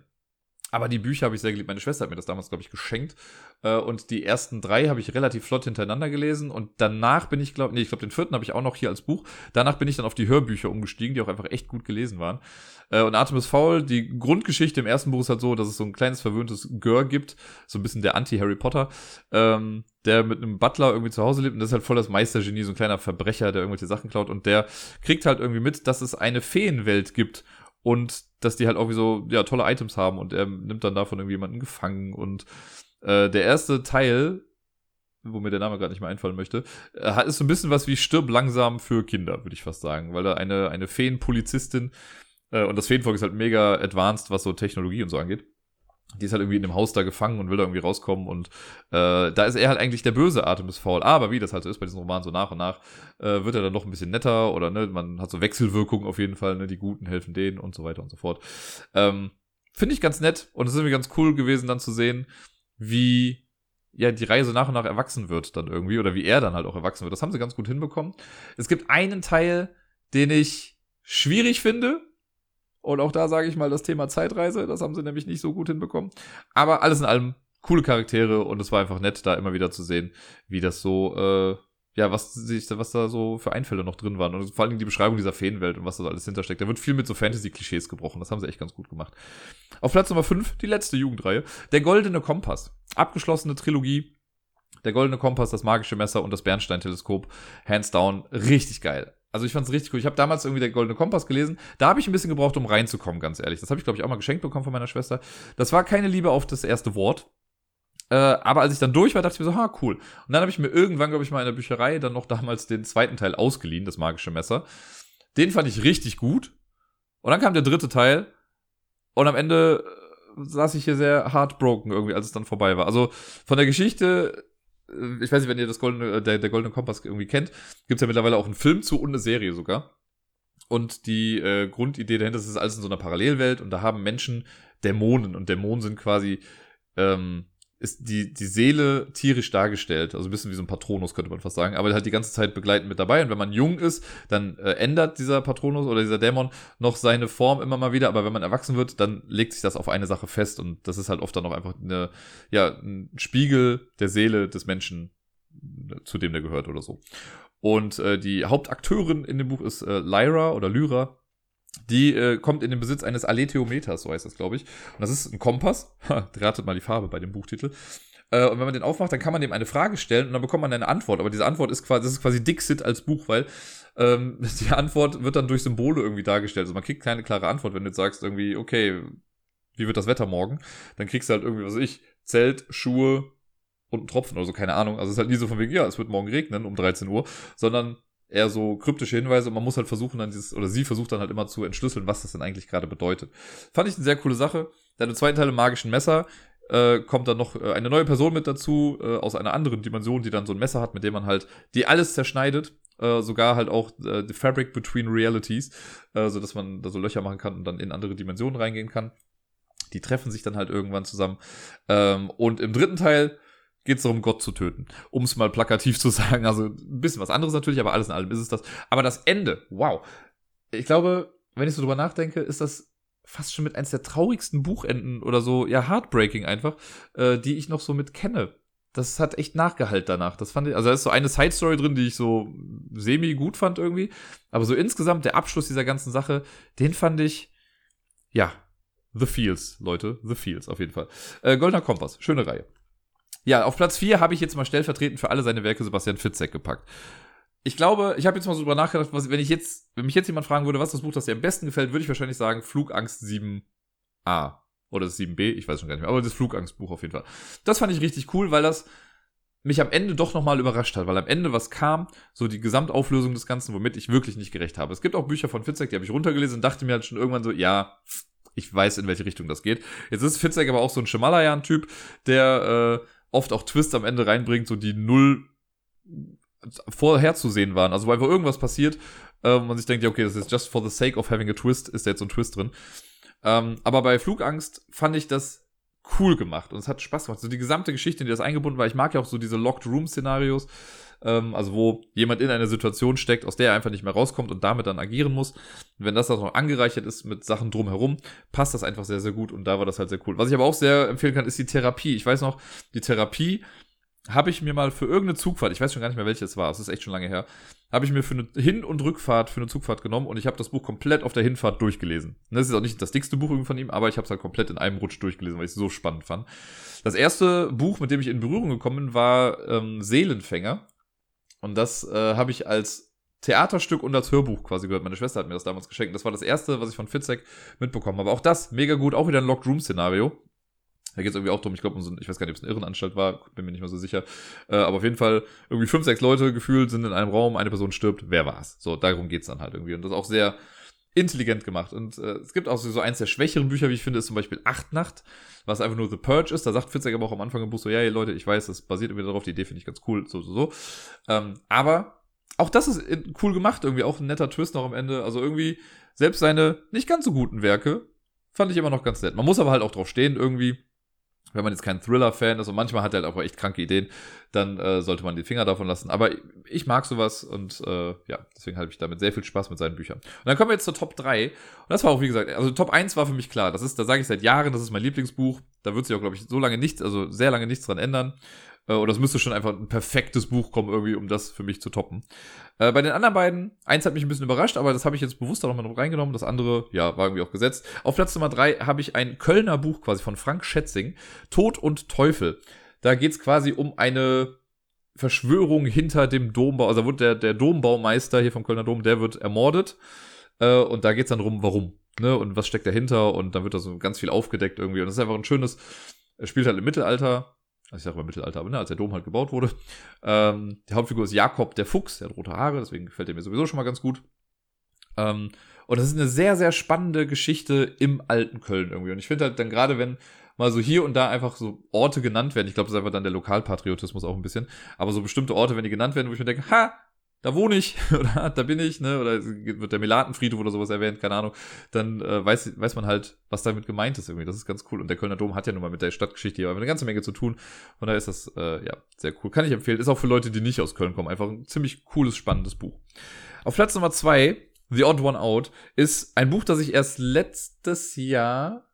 Aber die Bücher habe ich sehr geliebt. Meine Schwester hat mir das damals, glaube ich, geschenkt. Äh, und die ersten drei habe ich relativ flott hintereinander gelesen. Und danach bin ich, glaube nee, ich glaube, den vierten habe ich auch noch hier als Buch. Danach bin ich dann auf die Hörbücher umgestiegen, die auch einfach echt gut gelesen waren. Äh, und Artemis Fowl, die Grundgeschichte im ersten Buch ist halt so, dass es so ein kleines verwöhntes Gör gibt. So ein bisschen der Anti-Harry Potter. Ähm, der mit einem Butler irgendwie zu Hause lebt und das ist halt voll das Meistergenie, so ein kleiner Verbrecher, der irgendwelche Sachen klaut und der kriegt halt irgendwie mit, dass es eine Feenwelt gibt und dass die halt auch wie so, ja, tolle Items haben und er nimmt dann davon irgendwie jemanden gefangen. Und äh, der erste Teil, wo mir der Name gerade nicht mehr einfallen möchte, äh, hat ist so ein bisschen was wie Stirb langsam für Kinder, würde ich fast sagen, weil da eine, eine Feenpolizistin äh, und das Feenvolk ist halt mega advanced, was so Technologie und so angeht die ist halt irgendwie in dem Haus da gefangen und will da irgendwie rauskommen und äh, da ist er halt eigentlich der böse Artemis Fowl. Aber wie das halt so ist bei diesen Romanen, so nach und nach äh, wird er dann noch ein bisschen netter oder ne, man hat so Wechselwirkungen auf jeden Fall, ne, die Guten helfen denen und so weiter und so fort. Ähm, Finde ich ganz nett und es ist irgendwie ganz cool gewesen dann zu sehen, wie ja die Reise nach und nach erwachsen wird dann irgendwie oder wie er dann halt auch erwachsen wird. Das haben sie ganz gut hinbekommen. Es gibt einen Teil, den ich schwierig finde, und auch da sage ich mal das Thema Zeitreise, das haben sie nämlich nicht so gut hinbekommen. Aber alles in allem coole Charaktere und es war einfach nett, da immer wieder zu sehen, wie das so, äh, ja, was, sich, was da so für Einfälle noch drin waren. Und vor allem die Beschreibung dieser Feenwelt und was da so alles hintersteckt. Da wird viel mit so Fantasy-Klischees gebrochen. Das haben sie echt ganz gut gemacht. Auf Platz Nummer 5, die letzte Jugendreihe. Der Goldene Kompass. Abgeschlossene Trilogie. Der Goldene Kompass, das magische Messer und das Bernstein-Teleskop. Hands down. Richtig geil. Also ich fand es richtig cool. Ich habe damals irgendwie der Goldene Kompass gelesen. Da habe ich ein bisschen gebraucht, um reinzukommen, ganz ehrlich. Das habe ich, glaube ich, auch mal geschenkt bekommen von meiner Schwester. Das war keine Liebe auf das erste Wort. Äh, aber als ich dann durch war, dachte ich mir so, ha, cool. Und dann habe ich mir irgendwann, glaube ich, mal in der Bücherei dann noch damals den zweiten Teil ausgeliehen, das magische Messer. Den fand ich richtig gut. Und dann kam der dritte Teil. Und am Ende äh, saß ich hier sehr heartbroken irgendwie, als es dann vorbei war. Also von der Geschichte ich weiß nicht, wenn ihr das Goldene, äh, der, der Goldene Kompass irgendwie kennt, gibt es ja mittlerweile auch einen Film zu und eine Serie sogar. Und die äh, Grundidee dahinter ist, es ist alles in so einer Parallelwelt und da haben Menschen Dämonen und Dämonen sind quasi ähm, ist die, die Seele tierisch dargestellt. Also ein bisschen wie so ein Patronus, könnte man fast sagen. Aber halt die ganze Zeit begleitend mit dabei. Und wenn man jung ist, dann äh, ändert dieser Patronus oder dieser Dämon noch seine Form immer mal wieder. Aber wenn man erwachsen wird, dann legt sich das auf eine Sache fest. Und das ist halt oft dann auch einfach eine, ja, ein Spiegel der Seele des Menschen, zu dem der gehört oder so. Und äh, die Hauptakteurin in dem Buch ist äh, Lyra oder Lyra. Die äh, kommt in den Besitz eines Aletiometers, so heißt das, glaube ich. Und das ist ein Kompass. [LAUGHS] Ha, ratet mal die Farbe bei dem Buchtitel. Äh, und wenn man den aufmacht, dann kann man dem eine Frage stellen und dann bekommt man eine Antwort. Aber diese Antwort ist quasi, das ist quasi Dixit als Buch, weil ähm, [LAUGHS] die Antwort wird dann durch Symbole irgendwie dargestellt. Also man kriegt keine klare Antwort, wenn du jetzt sagst irgendwie, okay, wie wird das Wetter morgen? Dann kriegst du halt irgendwie, was weiß ich, Zelt, Schuhe und ein Tropfen oder so, keine Ahnung. Also es ist halt nie so von wegen, ja, es wird morgen regnen um 13 Uhr, sondern eher so kryptische Hinweise und man muss halt versuchen, dann dieses, oder sie versucht dann halt immer zu entschlüsseln, was das denn eigentlich gerade bedeutet. Fand ich eine sehr coole Sache. Dann im zweiten Teil im magischen Messer äh, kommt dann noch äh, eine neue Person mit dazu, äh, aus einer anderen Dimension, die dann so ein Messer hat, mit dem man halt, die alles zerschneidet. Äh, sogar halt auch äh, the fabric between realities, äh, so dass man da so Löcher machen kann und dann in andere Dimensionen reingehen kann. Die treffen sich dann halt irgendwann zusammen. Ähm, und im dritten Teil geht es darum, Gott zu töten. Um es mal plakativ [LAUGHS] zu sagen. Also ein bisschen was anderes natürlich, aber alles in allem ist es das. Aber das Ende, wow. Ich glaube, wenn ich so drüber nachdenke, ist das fast schon mit eins der traurigsten Buchenden oder so, ja, heartbreaking einfach, äh, die ich noch so mit kenne. Das hat echt Nachgehalt danach. Das fand ich, also da ist so eine Side Story drin, die ich so semi gut fand irgendwie. Aber so insgesamt der Abschluss dieser ganzen Sache, den fand ich, ja, The Feels, Leute. The Feels, auf jeden Fall. Äh, Goldener Kompass, schöne Reihe. Ja, auf Platz 4 habe ich jetzt mal stellvertretend für alle seine Werke Sebastian Fitzek gepackt. Ich glaube, ich habe jetzt mal so drüber nachgedacht, was, wenn ich jetzt, wenn mich jetzt jemand fragen würde, was das Buch, das dir am besten gefällt, würde ich wahrscheinlich sagen Flugangst 7a. Oder das 7b, ich weiß schon gar nicht mehr, aber das Flugangstbuch auf jeden Fall. Das fand ich richtig cool, weil das mich am Ende doch nochmal überrascht hat, weil am Ende was kam, so die Gesamtauflösung des Ganzen, womit ich wirklich nicht gerecht habe. Es gibt auch Bücher von Fitzek, die habe ich runtergelesen und dachte mir halt schon irgendwann so, ja, ich weiß, in welche Richtung das geht. Jetzt ist Fitzek aber auch so ein Shimalayan-Typ, der äh, oft auch Twist am Ende reinbringt, so die null vorherzusehen waren. Also wo einfach irgendwas passiert äh, man sich denkt, ja, okay, das ist just for the sake of having a twist, ist da jetzt so ein Twist drin. Ähm, aber bei Flugangst fand ich das cool gemacht und es hat Spaß gemacht. So die gesamte Geschichte, in die das eingebunden war. Ich mag ja auch so diese Locked Room Szenarios, ähm, also wo jemand in einer Situation steckt, aus der er einfach nicht mehr rauskommt und damit dann agieren muss. Und wenn das dann noch angereichert ist mit Sachen drumherum, passt das einfach sehr, sehr gut und da war das halt sehr cool. Was ich aber auch sehr empfehlen kann, ist die Therapie. Ich weiß noch, die Therapie habe ich mir mal für irgendeine Zugfahrt, ich weiß schon gar nicht mehr welche es war, es ist echt schon lange her, habe ich mir für eine Hin- und Rückfahrt für eine Zugfahrt genommen und ich habe das Buch komplett auf der Hinfahrt durchgelesen. Das ist auch nicht das dickste Buch von ihm, aber ich habe es halt komplett in einem Rutsch durchgelesen, weil ich es so spannend fand. Das erste Buch, mit dem ich in Berührung gekommen bin, war ähm, Seelenfänger. Und das äh, habe ich als Theaterstück und als Hörbuch quasi gehört. Meine Schwester hat mir das damals geschenkt. Das war das erste, was ich von Fitzek mitbekommen habe. Auch das, mega gut, auch wieder ein Locked Room-Szenario. Da geht es irgendwie auch drum, ich glaube, ich weiß gar nicht, ob es eine Irrenanstalt war, bin mir nicht mehr so sicher. Äh, aber auf jeden Fall, irgendwie fünf, sechs Leute gefühlt sind in einem Raum, eine Person stirbt, wer war's? So, darum geht's dann halt irgendwie. Und das ist auch sehr intelligent gemacht. Und äh, es gibt auch so, eins der schwächeren Bücher, wie ich finde, ist zum Beispiel Achtnacht, was einfach nur The Purge ist. Da sagt Fitzek aber auch am Anfang im Buch so, ja, hey, Leute, ich weiß, das basiert irgendwie darauf, die Idee finde ich ganz cool, so, so, so. Ähm, aber auch das ist cool gemacht, irgendwie auch ein netter Twist noch am Ende. Also irgendwie, selbst seine nicht ganz so guten Werke fand ich immer noch ganz nett. Man muss aber halt auch drauf stehen, irgendwie wenn man jetzt kein Thriller-Fan ist und manchmal hat er halt auch echt kranke Ideen, dann äh, sollte man die Finger davon lassen. Aber ich mag sowas und äh, ja, deswegen habe ich damit sehr viel Spaß mit seinen Büchern. Und dann kommen wir jetzt zur Top 3. Und das war auch, wie gesagt, also Top 1 war für mich klar. Das ist, da sage ich seit Jahren, das ist mein Lieblingsbuch. Da wird sich auch, glaube ich, so lange nichts, also sehr lange nichts dran ändern. Äh, oder es müsste schon einfach ein perfektes Buch kommen, irgendwie, um das für mich zu toppen. Äh, bei den anderen beiden, eins hat mich ein bisschen überrascht, aber das habe ich jetzt bewusst auch nochmal reingenommen. Das andere, ja, war irgendwie auch gesetzt. Auf Platz Nummer drei habe ich ein Kölner Buch quasi von Frank Schätzing, Tod und Teufel. Da geht es quasi um eine Verschwörung hinter dem Dombau. Also da wird der, der Dombaumeister hier vom Kölner Dom, der wird ermordet. Äh, und da geht es dann drum, warum. Ne? Und was steckt dahinter? Und dann wird da so ganz viel aufgedeckt irgendwie. Und das ist einfach ein schönes, er spielt halt im Mittelalter also ich sage mal Mittelalter, aber ne, als der Dom halt gebaut wurde. Ähm, die Hauptfigur ist Jakob der Fuchs, der hat rote Haare, deswegen gefällt er mir sowieso schon mal ganz gut. Ähm, und das ist eine sehr, sehr spannende Geschichte im alten Köln irgendwie. Und ich finde halt dann gerade, wenn mal so hier und da einfach so Orte genannt werden, ich glaube, das ist einfach dann der Lokalpatriotismus auch ein bisschen, aber so bestimmte Orte, wenn die genannt werden, wo ich mir denke, ha, da wohne ich [LAUGHS] oder da bin ich, ne, oder wird der Melatenfriedhof oder sowas erwähnt, keine Ahnung, dann äh, weiß, weiß man halt, was damit gemeint ist irgendwie. Das ist ganz cool. Und der Kölner Dom hat ja nun mal mit der Stadtgeschichte hier eine ganze Menge zu tun. Von daher ist das, äh, ja, sehr cool. Kann ich empfehlen. Ist auch für Leute, die nicht aus Köln kommen, einfach ein ziemlich cooles, spannendes Buch. Auf Platz Nummer zwei, The Odd One Out, ist ein Buch, das ich erst letztes Jahr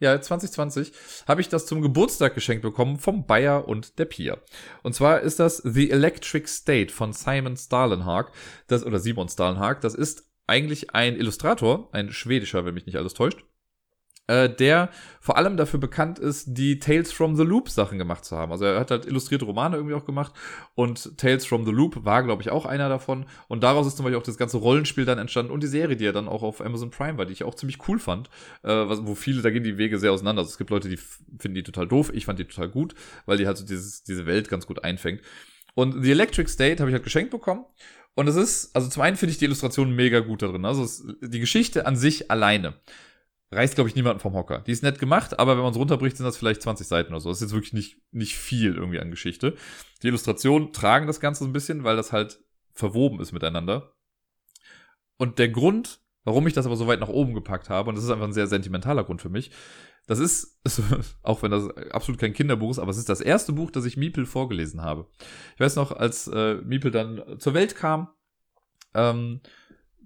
ja, 2020, habe ich das zum Geburtstag geschenkt bekommen vom Bayer und der Pia. Und zwar ist das The Electric State von Simon Stalenhag, das, oder Simon Stalenhag. Das ist eigentlich ein Illustrator, ein schwedischer, wenn mich nicht alles täuscht äh, der vor allem dafür bekannt ist, die Tales from the Loop Sachen gemacht zu haben. Also er hat halt illustrierte Romane irgendwie auch gemacht und Tales from the Loop war, glaube ich, auch einer davon. Und daraus ist zum Beispiel auch das ganze Rollenspiel dann entstanden und die Serie, die er dann auch auf Amazon Prime war, die ich auch ziemlich cool fand. Äh, wo viele, da gehen die Wege sehr auseinander. Also es gibt Leute, die finden die total doof. Ich fand die total gut, weil die halt so dieses, diese Welt ganz gut einfängt. Und The Electric State habe ich halt geschenkt bekommen. Und es ist, also zum einen finde ich die Illustration mega gut da drin. Also es, die Geschichte an sich alleine reißt, glaube ich, niemanden vom Hocker. Die ist nett gemacht, aber wenn man es runterbricht, sind das vielleicht 20 Seiten oder so. Das ist jetzt wirklich nicht, nicht viel irgendwie an Geschichte. Die Illustrationen tragen das Ganze so ein bisschen, weil das halt verwoben ist miteinander. Und der Grund, warum ich das aber so weit nach oben gepackt habe, und das ist einfach ein sehr sentimentaler Grund für mich, das ist, [LAUGHS] auch wenn das absolut kein Kinderbuch ist, aber es ist das erste Buch, das ich Miepel vorgelesen habe. Ich weiß noch, als äh, Miepel dann zur Welt kam, ähm,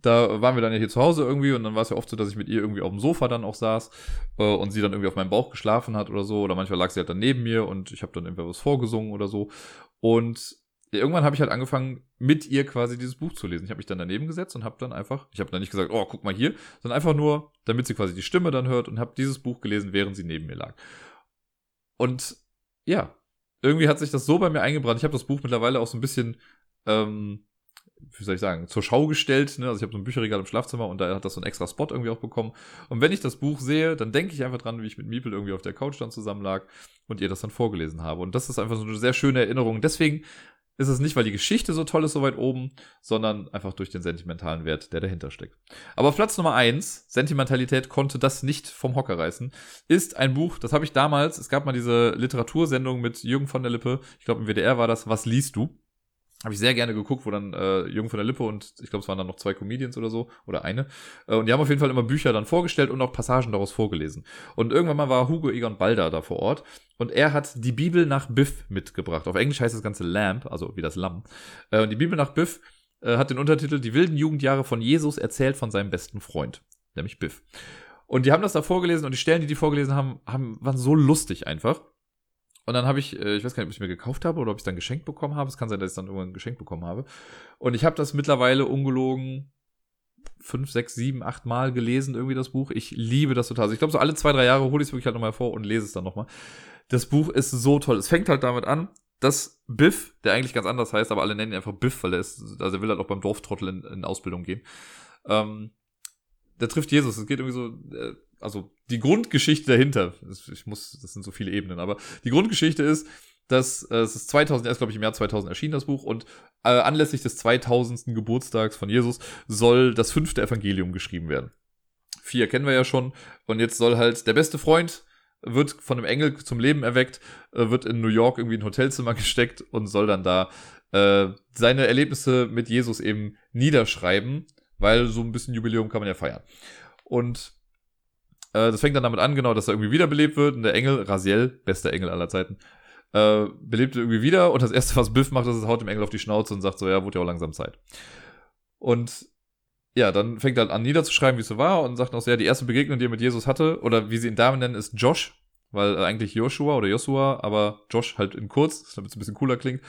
da waren wir dann ja hier zu Hause irgendwie und dann war es ja oft so, dass ich mit ihr irgendwie auf dem Sofa dann auch saß äh, und sie dann irgendwie auf meinem Bauch geschlafen hat oder so oder manchmal lag sie halt dann neben mir und ich habe dann irgendwie was vorgesungen oder so und irgendwann habe ich halt angefangen mit ihr quasi dieses Buch zu lesen. Ich habe mich dann daneben gesetzt und habe dann einfach, ich habe dann nicht gesagt, oh, guck mal hier, sondern einfach nur, damit sie quasi die Stimme dann hört und habe dieses Buch gelesen, während sie neben mir lag. Und ja, irgendwie hat sich das so bei mir eingebrannt. Ich habe das Buch mittlerweile auch so ein bisschen ähm, wie soll ich sagen, zur Schau gestellt. Ne? Also ich habe so ein Bücherregal im Schlafzimmer und da hat das so einen extra Spot irgendwie auch bekommen. Und wenn ich das Buch sehe, dann denke ich einfach dran, wie ich mit Miepel irgendwie auf der Couch dann zusammen lag und ihr das dann vorgelesen habe. Und das ist einfach so eine sehr schöne Erinnerung. Deswegen ist es nicht, weil die Geschichte so toll ist, so weit oben, sondern einfach durch den sentimentalen Wert, der dahinter steckt. Aber Platz Nummer eins, Sentimentalität konnte das nicht vom Hocker reißen, ist ein Buch, das habe ich damals, es gab mal diese Literatursendung mit Jürgen von der Lippe, ich glaube im WDR war das, Was liest du? Habe ich sehr gerne geguckt, wo dann äh, Jung von der Lippe und ich glaube, es waren dann noch zwei Comedians oder so oder eine. Äh, und die haben auf jeden Fall immer Bücher dann vorgestellt und auch Passagen daraus vorgelesen. Und irgendwann mal war Hugo Egon Balder da vor Ort und er hat die Bibel nach Biff mitgebracht. Auf Englisch heißt das Ganze Lamp, also wie das Lamm. Äh, und die Bibel nach Biff äh, hat den Untertitel Die wilden Jugendjahre von Jesus erzählt von seinem besten Freund, nämlich Biff. Und die haben das da vorgelesen und die Stellen, die die vorgelesen haben, haben waren so lustig einfach. Und dann habe ich, äh, ich weiß gar nicht, ob ich mir gekauft habe oder ob ich dann geschenkt bekommen habe. Es kann sein, dass ich dann irgendwann geschenkt bekommen habe. Und ich habe das mittlerweile ungelogen fünf, sechs, sieben, acht Mal gelesen, irgendwie das Buch. Ich liebe das total. Also ich glaube, so alle zwei, drei Jahre hole ich es wirklich halt nochmal vor und lese es dann nochmal. Das Buch ist so toll. Es fängt halt damit an, dass Biff, der eigentlich ganz anders heißt, aber alle nennen ihn einfach Biff, weil er ist, also er will halt auch beim Dorftrottel in, in Ausbildung gehen. Ähm, der trifft Jesus. Es geht irgendwie so, äh, also die Grundgeschichte dahinter, ich muss, das sind so viele Ebenen, aber die Grundgeschichte ist, dass äh, es ist 2000, erst glaube ich im Jahr 2000 erschien das Buch und äh, anlässlich des 2000. Geburtstags von Jesus soll das fünfte Evangelium geschrieben werden. Vier kennen wir ja schon und jetzt soll halt der beste Freund wird von einem Engel zum Leben erweckt, äh, wird in New York irgendwie in ein Hotelzimmer [LAUGHS] gesteckt und soll dann da äh, seine Erlebnisse mit Jesus eben niederschreiben, weil so ein bisschen Jubiläum kann man ja feiern. Und äh, das fängt dann damit an, genau, dass er irgendwie wiederbelebt wird. Und der Engel, Raziel, bester Engel aller Zeiten, äh, belebt irgendwie wieder. Und das erste, was Biff macht, ist, es haut dem Engel auf die Schnauze und sagt so, ja, wurde ja auch langsam Zeit. Und ja, dann fängt er halt an niederzuschreiben, wie es so war und sagt noch so, ja, die erste Begegnung, die er mit Jesus hatte, oder wie sie ihn Damen nennen, ist Josh, weil äh, eigentlich Joshua oder Joshua, aber Josh halt in kurz, damit es ein bisschen cooler klingt,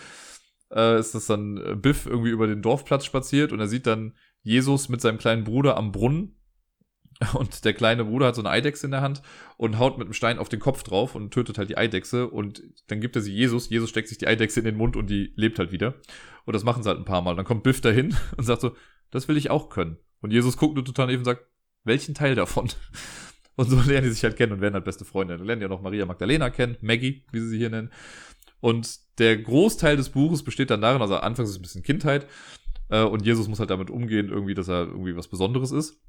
äh, ist das dann Biff irgendwie über den Dorfplatz spaziert und er sieht dann Jesus mit seinem kleinen Bruder am Brunnen und der kleine Bruder hat so eine Eidechse in der Hand und haut mit einem Stein auf den Kopf drauf und tötet halt die Eidechse. Und dann gibt er sie Jesus. Jesus steckt sich die Eidechse in den Mund und die lebt halt wieder. Und das machen sie halt ein paar Mal. Dann kommt Biff dahin [LAUGHS] und sagt so, das will ich auch können. Und Jesus guckt nur total neben und sagt, welchen Teil davon? [LAUGHS] Und so lernen die sich halt kennen und werden halt beste Freunde. Dann lernen ja noch Maria Magdalena kennen, Maggie, wie sie sie hier nennen. Und der Großteil des Buches besteht dann darin, also anfangs ist es ein bisschen Kindheit, äh, und Jesus muss halt damit umgehen, irgendwie, dass er irgendwie was Besonderes ist.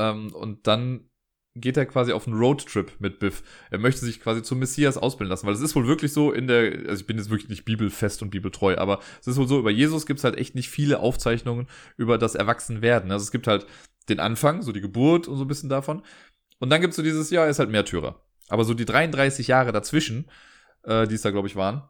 Ähm, und dann geht er quasi auf einen Roadtrip mit Biff. Er möchte sich quasi zum Messias ausbilden lassen, weil es ist wohl wirklich so in der, also ich bin jetzt wirklich nicht bibelfest und bibeltreu, aber es ist wohl so, über Jesus gibt es halt echt nicht viele Aufzeichnungen über das Erwachsenwerden. Also es gibt halt den Anfang, so die Geburt und so ein bisschen davon. Und dann gibt es so dieses Jahr, er ist halt Märtyrer. Aber so die 33 Jahre dazwischen, äh, die es da, glaube ich, waren,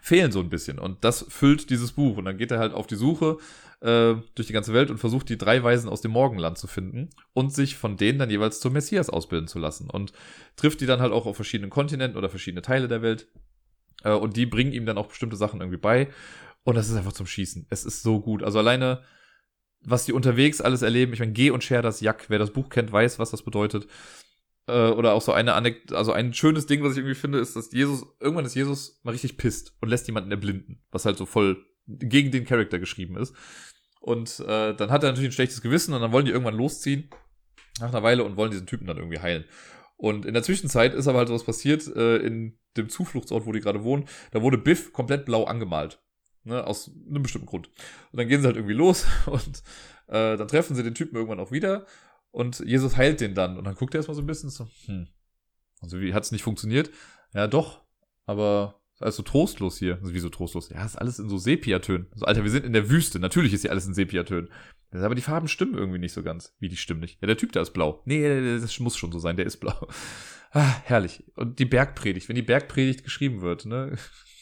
fehlen so ein bisschen. Und das füllt dieses Buch. Und dann geht er halt auf die Suche äh, durch die ganze Welt und versucht, die drei Weisen aus dem Morgenland zu finden und sich von denen dann jeweils zum Messias ausbilden zu lassen. Und trifft die dann halt auch auf verschiedenen Kontinenten oder verschiedene Teile der Welt. Äh, und die bringen ihm dann auch bestimmte Sachen irgendwie bei. Und das ist einfach zum Schießen. Es ist so gut. Also alleine, was die unterwegs alles erleben. Ich meine, Geh und Share das Jack. Wer das Buch kennt, weiß, was das bedeutet. Äh, oder auch so eine Anek also ein schönes Ding, was ich irgendwie finde, ist, dass Jesus, irgendwann ist Jesus mal richtig pisst und lässt jemanden erblinden, was halt so voll gegen den Charakter geschrieben ist. Und äh, dann hat er natürlich ein schlechtes Gewissen und dann wollen die irgendwann losziehen nach einer Weile und wollen diesen Typen dann irgendwie heilen. Und in der Zwischenzeit ist aber halt was passiert äh, in dem Zufluchtsort, wo die gerade wohnen. Da wurde Biff komplett blau angemalt. Ne, aus einem bestimmten Grund. Und dann gehen sie halt irgendwie los [LAUGHS] und äh, dann treffen sie den Typen irgendwann auch wieder und Jesus heilt den dann. Und dann guckt er erstmal so ein bisschen so, hm, also wie hat es nicht funktioniert? Ja, doch, aber alles so trostlos hier. Also wie so trostlos? Ja, ist alles in so Sepiatönen. Also, Alter, wir sind in der Wüste. Natürlich ist hier alles in Sepiatönen. Aber die Farben stimmen irgendwie nicht so ganz. Wie, die stimmen nicht? Ja, der Typ da ist blau. Nee, das muss schon so sein, der ist blau. [LAUGHS] Ah, herrlich. Und die Bergpredigt, wenn die Bergpredigt geschrieben wird, ne?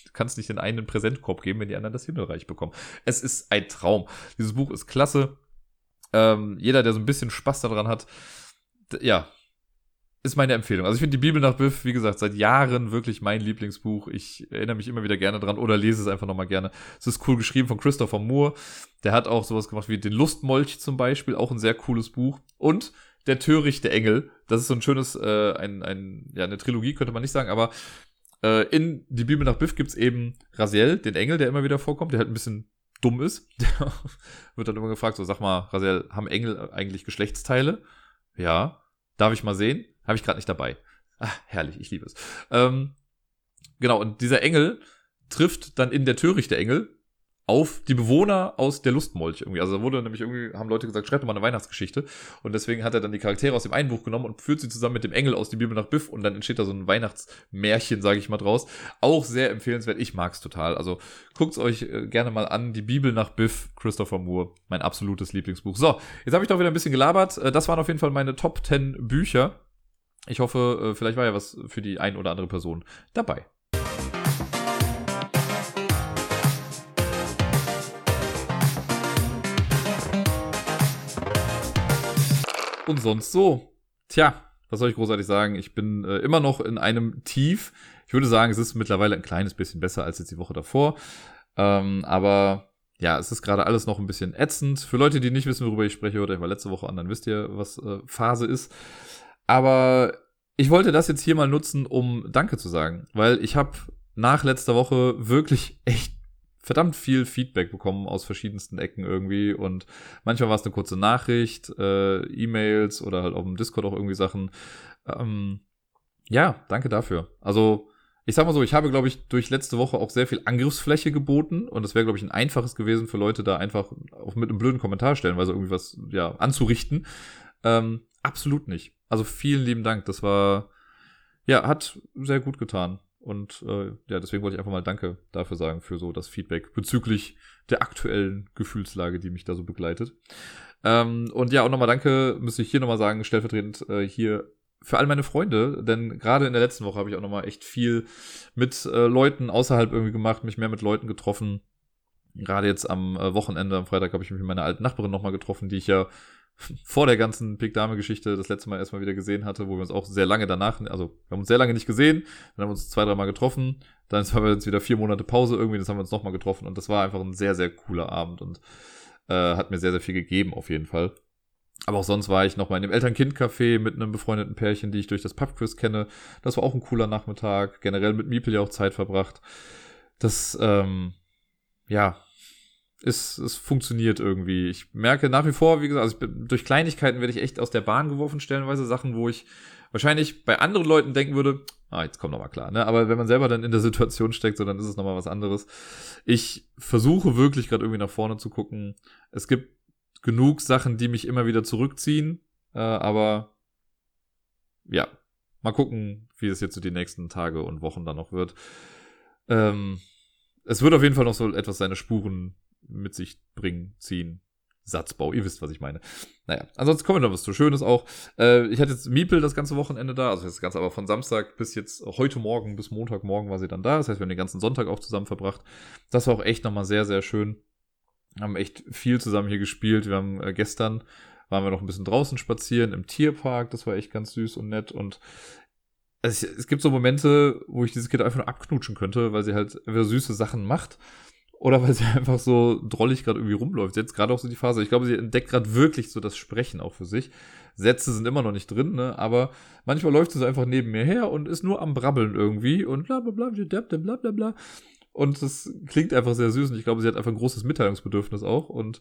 Du [LAUGHS] kannst nicht den einen Präsentkorb geben, wenn die anderen das Himmelreich bekommen. Es ist ein Traum. Dieses Buch ist klasse. Ähm, jeder, der so ein bisschen Spaß daran hat, ja, ist meine Empfehlung. Also ich finde die Bibel nach Biff, wie gesagt, seit Jahren wirklich mein Lieblingsbuch. Ich erinnere mich immer wieder gerne dran oder lese es einfach nochmal gerne. Es ist cool geschrieben von Christopher Moore. Der hat auch sowas gemacht wie den Lustmolch zum Beispiel, auch ein sehr cooles Buch. Und der törichte Engel. Das ist so ein schönes, äh, ein, ein, ja, eine Trilogie könnte man nicht sagen, aber äh, in die Bibel nach Biff gibt's eben Raziel, den Engel, der immer wieder vorkommt, der halt ein bisschen dumm ist. [LAUGHS] Der wird dann immer gefragt, so sag mal, Raziel, haben Engel eigentlich Geschlechtsteile? Ja. Darf ich mal sehen? Habe ich gerade nicht dabei. Ah, herrlich, ich liebe es. Ähm, genau, und dieser Engel trifft dann in der Törichte Engel auf die Bewohner aus der Lustmolch irgendwie. Also da wurde nämlich irgendwie, haben Leute gesagt, schreibt mal eine Weihnachtsgeschichte. Und deswegen hat er dann die Charaktere aus dem einen Buch genommen und führt sie zusammen mit dem Engel aus die Bibel nach Biff und dann entsteht da so ein Weihnachtsmärchen, sage ich mal, draus. Auch sehr empfehlenswert. Ich mag's total. Also guckt's euch äh, gerne mal an. Die Bibel nach Biff, Christopher Moore, mein absolutes Lieblingsbuch. So, jetzt habe ich doch wieder ein bisschen gelabert. Äh, das waren auf jeden Fall meine Top 10 Bücher. Ich hoffe, äh, vielleicht war ja was für die ein oder andere Person dabei. Und sonst so. Tja, was soll ich großartig sagen? Ich bin äh, immer noch in einem Tief. Ich würde sagen, es ist mittlerweile ein kleines bisschen besser als jetzt die Woche davor. Ähm, aber ja, es ist gerade alles noch ein bisschen ätzend. Für Leute, die nicht wissen, worüber ich spreche, oder ich war letzte Woche an, dann wisst ihr, was äh, Phase ist. Aber ich wollte das jetzt hier mal nutzen, um Danke zu sagen, weil ich habe nach letzter Woche wirklich echt verdammt viel Feedback bekommen aus verschiedensten Ecken irgendwie und manchmal war es eine kurze Nachricht, äh, E-Mails oder halt auf dem Discord auch irgendwie Sachen. Ähm, ja, danke dafür. Also ich sag mal so, ich habe, glaube ich, durch letzte Woche auch sehr viel Angriffsfläche geboten und das wäre, glaube ich, ein einfaches gewesen für Leute, da einfach auch mit einem blöden Kommentar stellen, weil sie irgendwie was ja anzurichten. Ähm, absolut nicht. Also vielen lieben Dank. Das war ja hat sehr gut getan. Und äh, ja, deswegen wollte ich einfach mal Danke dafür sagen, für so das Feedback bezüglich der aktuellen Gefühlslage, die mich da so begleitet. Ähm, und ja, auch nochmal Danke, müsste ich hier nochmal sagen, stellvertretend äh, hier für all meine Freunde, denn gerade in der letzten Woche habe ich auch nochmal echt viel mit äh, Leuten außerhalb irgendwie gemacht, mich mehr mit Leuten getroffen. Gerade jetzt am äh, Wochenende, am Freitag, habe ich mich mit meiner alten Nachbarin nochmal getroffen, die ich ja vor der ganzen Big Dame-Geschichte das letzte Mal erstmal wieder gesehen hatte, wo wir uns auch sehr lange danach, also wir haben uns sehr lange nicht gesehen, dann haben wir uns zwei, dreimal getroffen, dann [LAUGHS] haben wir jetzt wieder vier Monate Pause irgendwie, das haben wir uns nochmal getroffen und das war einfach ein sehr, sehr cooler Abend und äh, hat mir sehr, sehr viel gegeben auf jeden Fall. Aber auch sonst war ich noch mal in dem Eltern-Kind-Café mit einem befreundeten Pärchen, die ich durch das Pubquiz kenne. Das war auch ein cooler Nachmittag. Generell mit Miepel ja auch Zeit verbracht. Das, ähm, ja, es, es funktioniert irgendwie. Ich merke nach wie vor, wie gesagt, also bin, durch Kleinigkeiten werde ich echt aus der Bahn geworfen, stellenweise Sachen, wo ich wahrscheinlich bei anderen Leuten denken würde, ah, jetzt kommt nochmal klar, ne? Aber wenn man selber dann in der Situation steckt, so dann ist es nochmal was anderes. Ich versuche wirklich gerade irgendwie nach vorne zu gucken. Es gibt genug Sachen, die mich immer wieder zurückziehen, äh, aber ja, mal gucken, wie es jetzt so die nächsten Tage und Wochen dann noch wird. Ähm, es wird auf jeden Fall noch so etwas seine Spuren mit sich bringen, ziehen. Satzbau, ihr wisst, was ich meine. Naja, ansonsten kommen wir noch was zu Schönes auch. Äh, ich hatte jetzt Miepel das ganze Wochenende da, also das Ganze aber von Samstag bis jetzt heute Morgen bis Montagmorgen war sie dann da. Das heißt, wir haben den ganzen Sonntag auch zusammen verbracht. Das war auch echt nochmal sehr, sehr schön. Haben echt viel zusammen hier gespielt. Wir haben äh, gestern waren wir noch ein bisschen draußen spazieren im Tierpark. Das war echt ganz süß und nett und es, es gibt so Momente, wo ich dieses Kind einfach nur abknutschen könnte, weil sie halt süße Sachen macht oder weil sie [LAUGHS] einfach so drollig gerade irgendwie rumläuft. Jetzt gerade auch so die Phase. Ich glaube, sie entdeckt gerade wirklich so das Sprechen auch für sich. Sätze sind immer noch nicht drin, ne? Aber manchmal läuft sie so einfach neben mir her und ist nur am Brabbeln irgendwie und bla bla bla bla bla bla bla. Und das klingt einfach sehr süß und ich glaube, sie hat einfach ein großes Mitteilungsbedürfnis auch und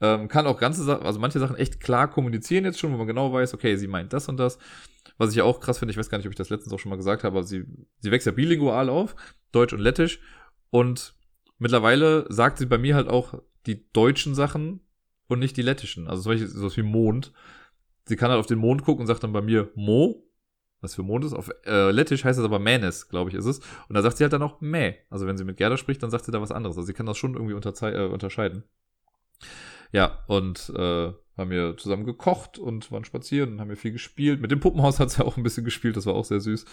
ähm, kann auch ganze Sachen, also manche Sachen echt klar kommunizieren jetzt schon, wo man genau weiß, okay, sie meint das und das. Was ich ja auch krass finde, ich weiß gar nicht, ob ich das letztens auch schon mal gesagt habe, aber sie, sie wächst ja bilingual auf, Deutsch und Lettisch und mittlerweile sagt sie bei mir halt auch die deutschen Sachen und nicht die lettischen. Also zum Beispiel sowas wie Mond. Sie kann halt auf den Mond gucken und sagt dann bei mir Mo, was für Mond ist. Auf äh, Lettisch heißt das aber Mänes, glaube ich, ist es. Und da sagt sie halt dann auch Mä. Also wenn sie mit Gerda spricht, dann sagt sie da was anderes. Also sie kann das schon irgendwie äh, unterscheiden. Ja, und äh, haben wir zusammen gekocht und waren spazieren und haben wir viel gespielt. Mit dem Puppenhaus [LAUGHS] hat sie auch ein bisschen gespielt, das war auch sehr süß.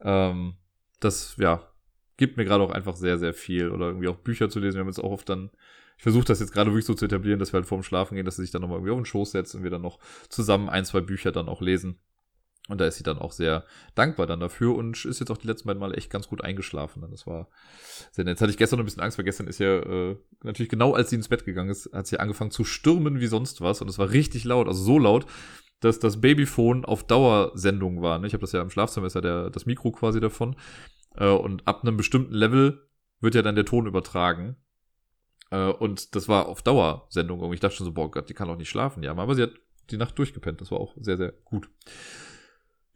Ähm, das, ja, gibt mir gerade auch einfach sehr, sehr viel. Oder irgendwie auch Bücher zu lesen. Wir haben jetzt auch oft dann, ich versuche das jetzt gerade wirklich so zu etablieren, dass wir halt vorm Schlafen gehen, dass sie sich dann nochmal irgendwie auf den Schoß setzt und wir dann noch zusammen ein, zwei Bücher dann auch lesen. Und da ist sie dann auch sehr dankbar dann dafür und ist jetzt auch die letzten beiden Male echt ganz gut eingeschlafen. Das war sehr nett. Jetzt hatte ich gestern ein bisschen Angst, weil gestern ist ja äh, natürlich genau als sie ins Bett gegangen ist, hat sie angefangen zu stürmen wie sonst was und es war richtig laut, also so laut, dass das Babyphone auf Dauersendung war. Ne? Ich habe das ja im Schlafzimmer, ist ja der, das Mikro quasi davon. Äh, und ab einem bestimmten Level wird ja dann der Ton übertragen. Äh, und das war auf Dauersendung. Und ich dachte schon so, boah Gott, die kann doch nicht schlafen. Ja, aber sie hat die Nacht durchgepennt. Das war auch sehr, sehr gut.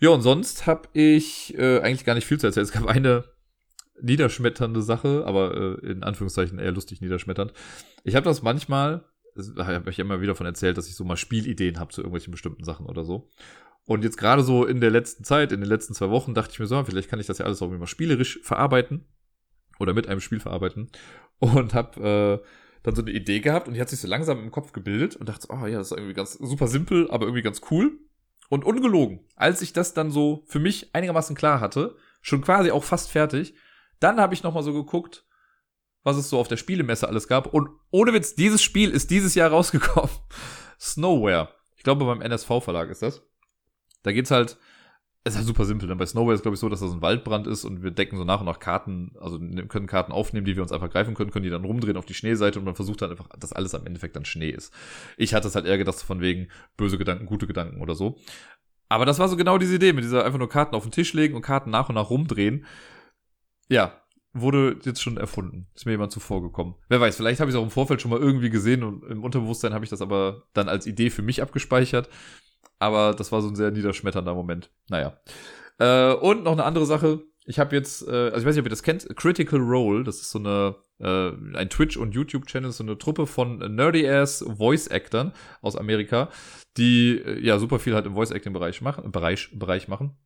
Ja, und sonst habe ich äh, eigentlich gar nicht viel zu erzählen. Es gab eine niederschmetternde Sache, aber äh, in Anführungszeichen eher lustig niederschmetternd. Ich habe das manchmal, da habe ich immer wieder von erzählt, dass ich so mal Spielideen habe zu irgendwelchen bestimmten Sachen oder so. Und jetzt gerade so in der letzten Zeit, in den letzten zwei Wochen, dachte ich mir so, vielleicht kann ich das ja alles auch mal spielerisch verarbeiten oder mit einem Spiel verarbeiten und habe äh, dann so eine Idee gehabt und die hat sich so langsam im Kopf gebildet und dachte, oh ja, das ist irgendwie ganz super simpel, aber irgendwie ganz cool und ungelogen. Als ich das dann so für mich einigermaßen klar hatte, schon quasi auch fast fertig, dann habe ich noch mal so geguckt, was es so auf der Spielemesse alles gab und ohne Witz, dieses Spiel ist dieses Jahr rausgekommen. [LAUGHS] Snowware. Ich glaube beim NSV Verlag ist das. Da geht's halt, es ist halt super simpel. Denn bei Snowball ist glaube ich so, dass das ein Waldbrand ist und wir decken so nach und nach Karten, also ne, können Karten aufnehmen, die wir uns einfach greifen können, können die dann rumdrehen auf die Schneeseite und man versucht dann einfach, dass alles am Endeffekt dann Schnee ist. Ich hatte es halt eher gedacht von wegen böse Gedanken, gute Gedanken oder so. Aber das war so genau diese Idee, mit dieser einfach nur Karten auf den Tisch legen und Karten nach und nach rumdrehen. Ja, wurde jetzt schon erfunden. Ist mir jemand zuvor gekommen. Wer weiß, vielleicht habe ich es auch im Vorfeld schon mal irgendwie gesehen und im Unterbewusstsein habe ich das aber dann als Idee für mich abgespeichert. Aber das war so ein sehr niederschmetternder Moment. Naja. Äh, und noch eine andere Sache. Ich habe jetzt, äh, also ich weiß nicht, ob ihr das kennt, Critical Role, das ist so eine, äh, ein Twitch- und YouTube-Channel, so eine Truppe von nerdy-ass Voice-Actern aus Amerika, die äh, ja super viel halt im Voice-Acting-Bereich machen, Bereich, Bereich machen.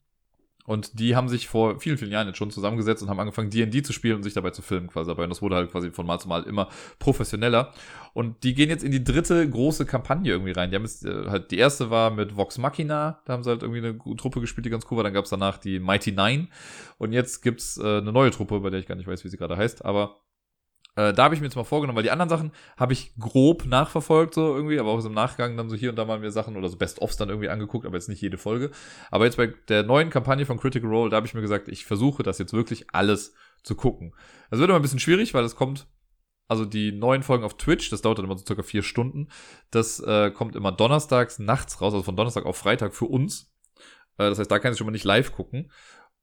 Und die haben sich vor vielen, vielen Jahren jetzt schon zusammengesetzt und haben angefangen, D&D zu spielen und sich dabei zu filmen quasi. Und das wurde halt quasi von Mal zu Mal immer professioneller. Und die gehen jetzt in die dritte große Kampagne irgendwie rein. Die haben jetzt äh, halt, die erste war mit Vox Machina, da haben sie halt irgendwie eine Truppe gespielt, die ganz cool war. Dann gab es danach die Mighty Nine. Und jetzt gibt's äh, eine neue Truppe, bei der ich gar nicht weiß, wie sie gerade heißt, aber äh, da habe ich mir jetzt mal vorgenommen, weil die anderen Sachen habe ich grob nachverfolgt, so irgendwie, aber auch so im Nachgang dann so hier und da mal mir Sachen oder so Best-ofs dann irgendwie angeguckt, aber jetzt nicht jede Folge. Aber jetzt bei der neuen Kampagne von Critical Role, da habe ich mir gesagt, ich versuche das jetzt wirklich alles zu gucken. Das wird immer ein bisschen schwierig, weil es kommt, also die neuen Folgen auf Twitch, das dauert dann immer so circa vier Stunden. Das äh, kommt immer donnerstags nachts raus, also von Donnerstag auf Freitag für uns. Äh, das heißt, da kann ich schon mal nicht live gucken.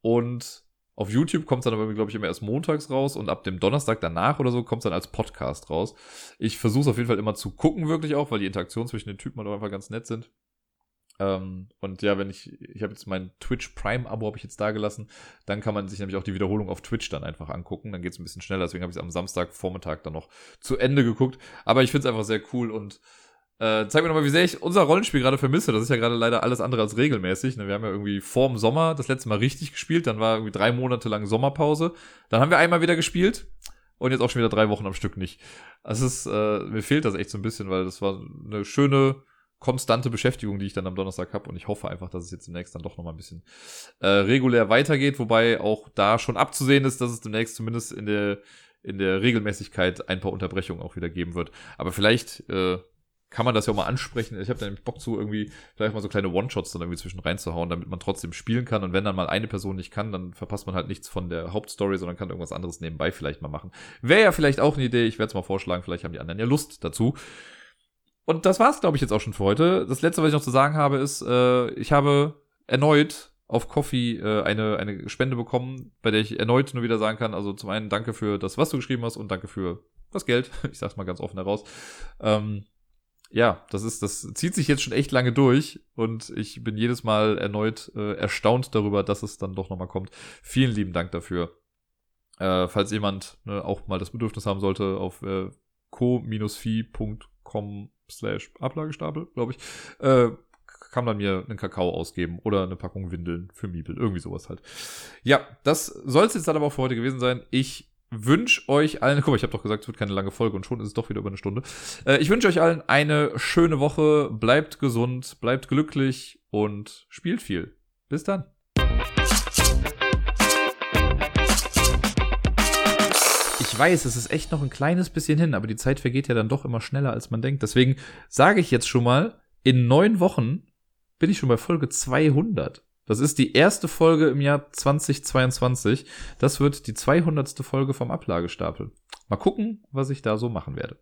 Und auf YouTube kommt es dann aber, glaube ich, immer erst montags raus und ab dem Donnerstag danach oder so kommt es dann als Podcast raus. Ich versuche es auf jeden Fall immer zu gucken, wirklich auch, weil die Interaktionen zwischen den Typen halt einfach ganz nett sind. Ähm, und ja, wenn ich, ich habe jetzt mein Twitch Prime-Abo habe ich jetzt da gelassen, dann kann man sich nämlich auch die Wiederholung auf Twitch dann einfach angucken. Dann geht es ein bisschen schneller, deswegen habe ich es am Samstagvormittag dann noch zu Ende geguckt. Aber ich finde es einfach sehr cool und äh, zeig mir nochmal, wie sehr ich unser Rollenspiel gerade vermisse. Das ist ja gerade leider alles andere als regelmäßig. Ne? Wir haben ja irgendwie vorm Sommer das letzte Mal richtig gespielt. Dann war irgendwie drei Monate lang Sommerpause. Dann haben wir einmal wieder gespielt. Und jetzt auch schon wieder drei Wochen am Stück nicht. Also es ist, äh, mir fehlt das echt so ein bisschen, weil das war eine schöne, konstante Beschäftigung, die ich dann am Donnerstag habe. Und ich hoffe einfach, dass es jetzt demnächst dann doch nochmal ein bisschen äh, regulär weitergeht. Wobei auch da schon abzusehen ist, dass es demnächst zumindest in der, in der Regelmäßigkeit ein paar Unterbrechungen auch wieder geben wird. Aber vielleicht äh, kann man das ja auch mal ansprechen. Ich habe da nämlich Bock zu, irgendwie vielleicht mal so kleine One-Shots dann irgendwie zwischen reinzuhauen, damit man trotzdem spielen kann. Und wenn dann mal eine Person nicht kann, dann verpasst man halt nichts von der Hauptstory, sondern kann irgendwas anderes nebenbei vielleicht mal machen. Wäre ja vielleicht auch eine Idee. Ich werde es mal vorschlagen. Vielleicht haben die anderen ja Lust dazu. Und das war's, glaube ich, jetzt auch schon für heute. Das letzte, was ich noch zu sagen habe, ist, äh, ich habe erneut auf Coffee äh, eine, eine Spende bekommen, bei der ich erneut nur wieder sagen kann, also zum einen danke für das, was du geschrieben hast und danke für das Geld. [LAUGHS] Ich sag's mal ganz offen heraus. Ähm, ja, das ist, das zieht sich jetzt schon echt lange durch und ich bin jedes Mal erneut äh, erstaunt darüber, dass es dann doch nochmal kommt. Vielen lieben Dank dafür. Äh, falls jemand ne, auch mal das Bedürfnis haben sollte, auf äh, co-fi.com slash Ablagestapel, glaube ich, äh, kann man mir einen Kakao ausgeben oder eine Packung Windeln für Miebel, irgendwie sowas halt. Ja, das soll es jetzt dann aber auch für heute gewesen sein. Ich wünsche euch allen, guck mal, ich habe doch gesagt, es wird keine lange Folge und schon ist es doch wieder über eine Stunde. Äh, ich wünsche euch allen eine schöne Woche, bleibt gesund, bleibt glücklich und spielt viel. Bis dann. Ich weiß, es ist echt noch ein kleines bisschen hin, aber die Zeit vergeht ja dann doch immer schneller, als man denkt. Deswegen sage ich jetzt schon mal, in neun Wochen bin ich schon bei Folge 200. Das ist die erste Folge im Jahr 2022. Das wird die 200. Folge vom Ablagestapel. Mal gucken, was ich da so machen werde.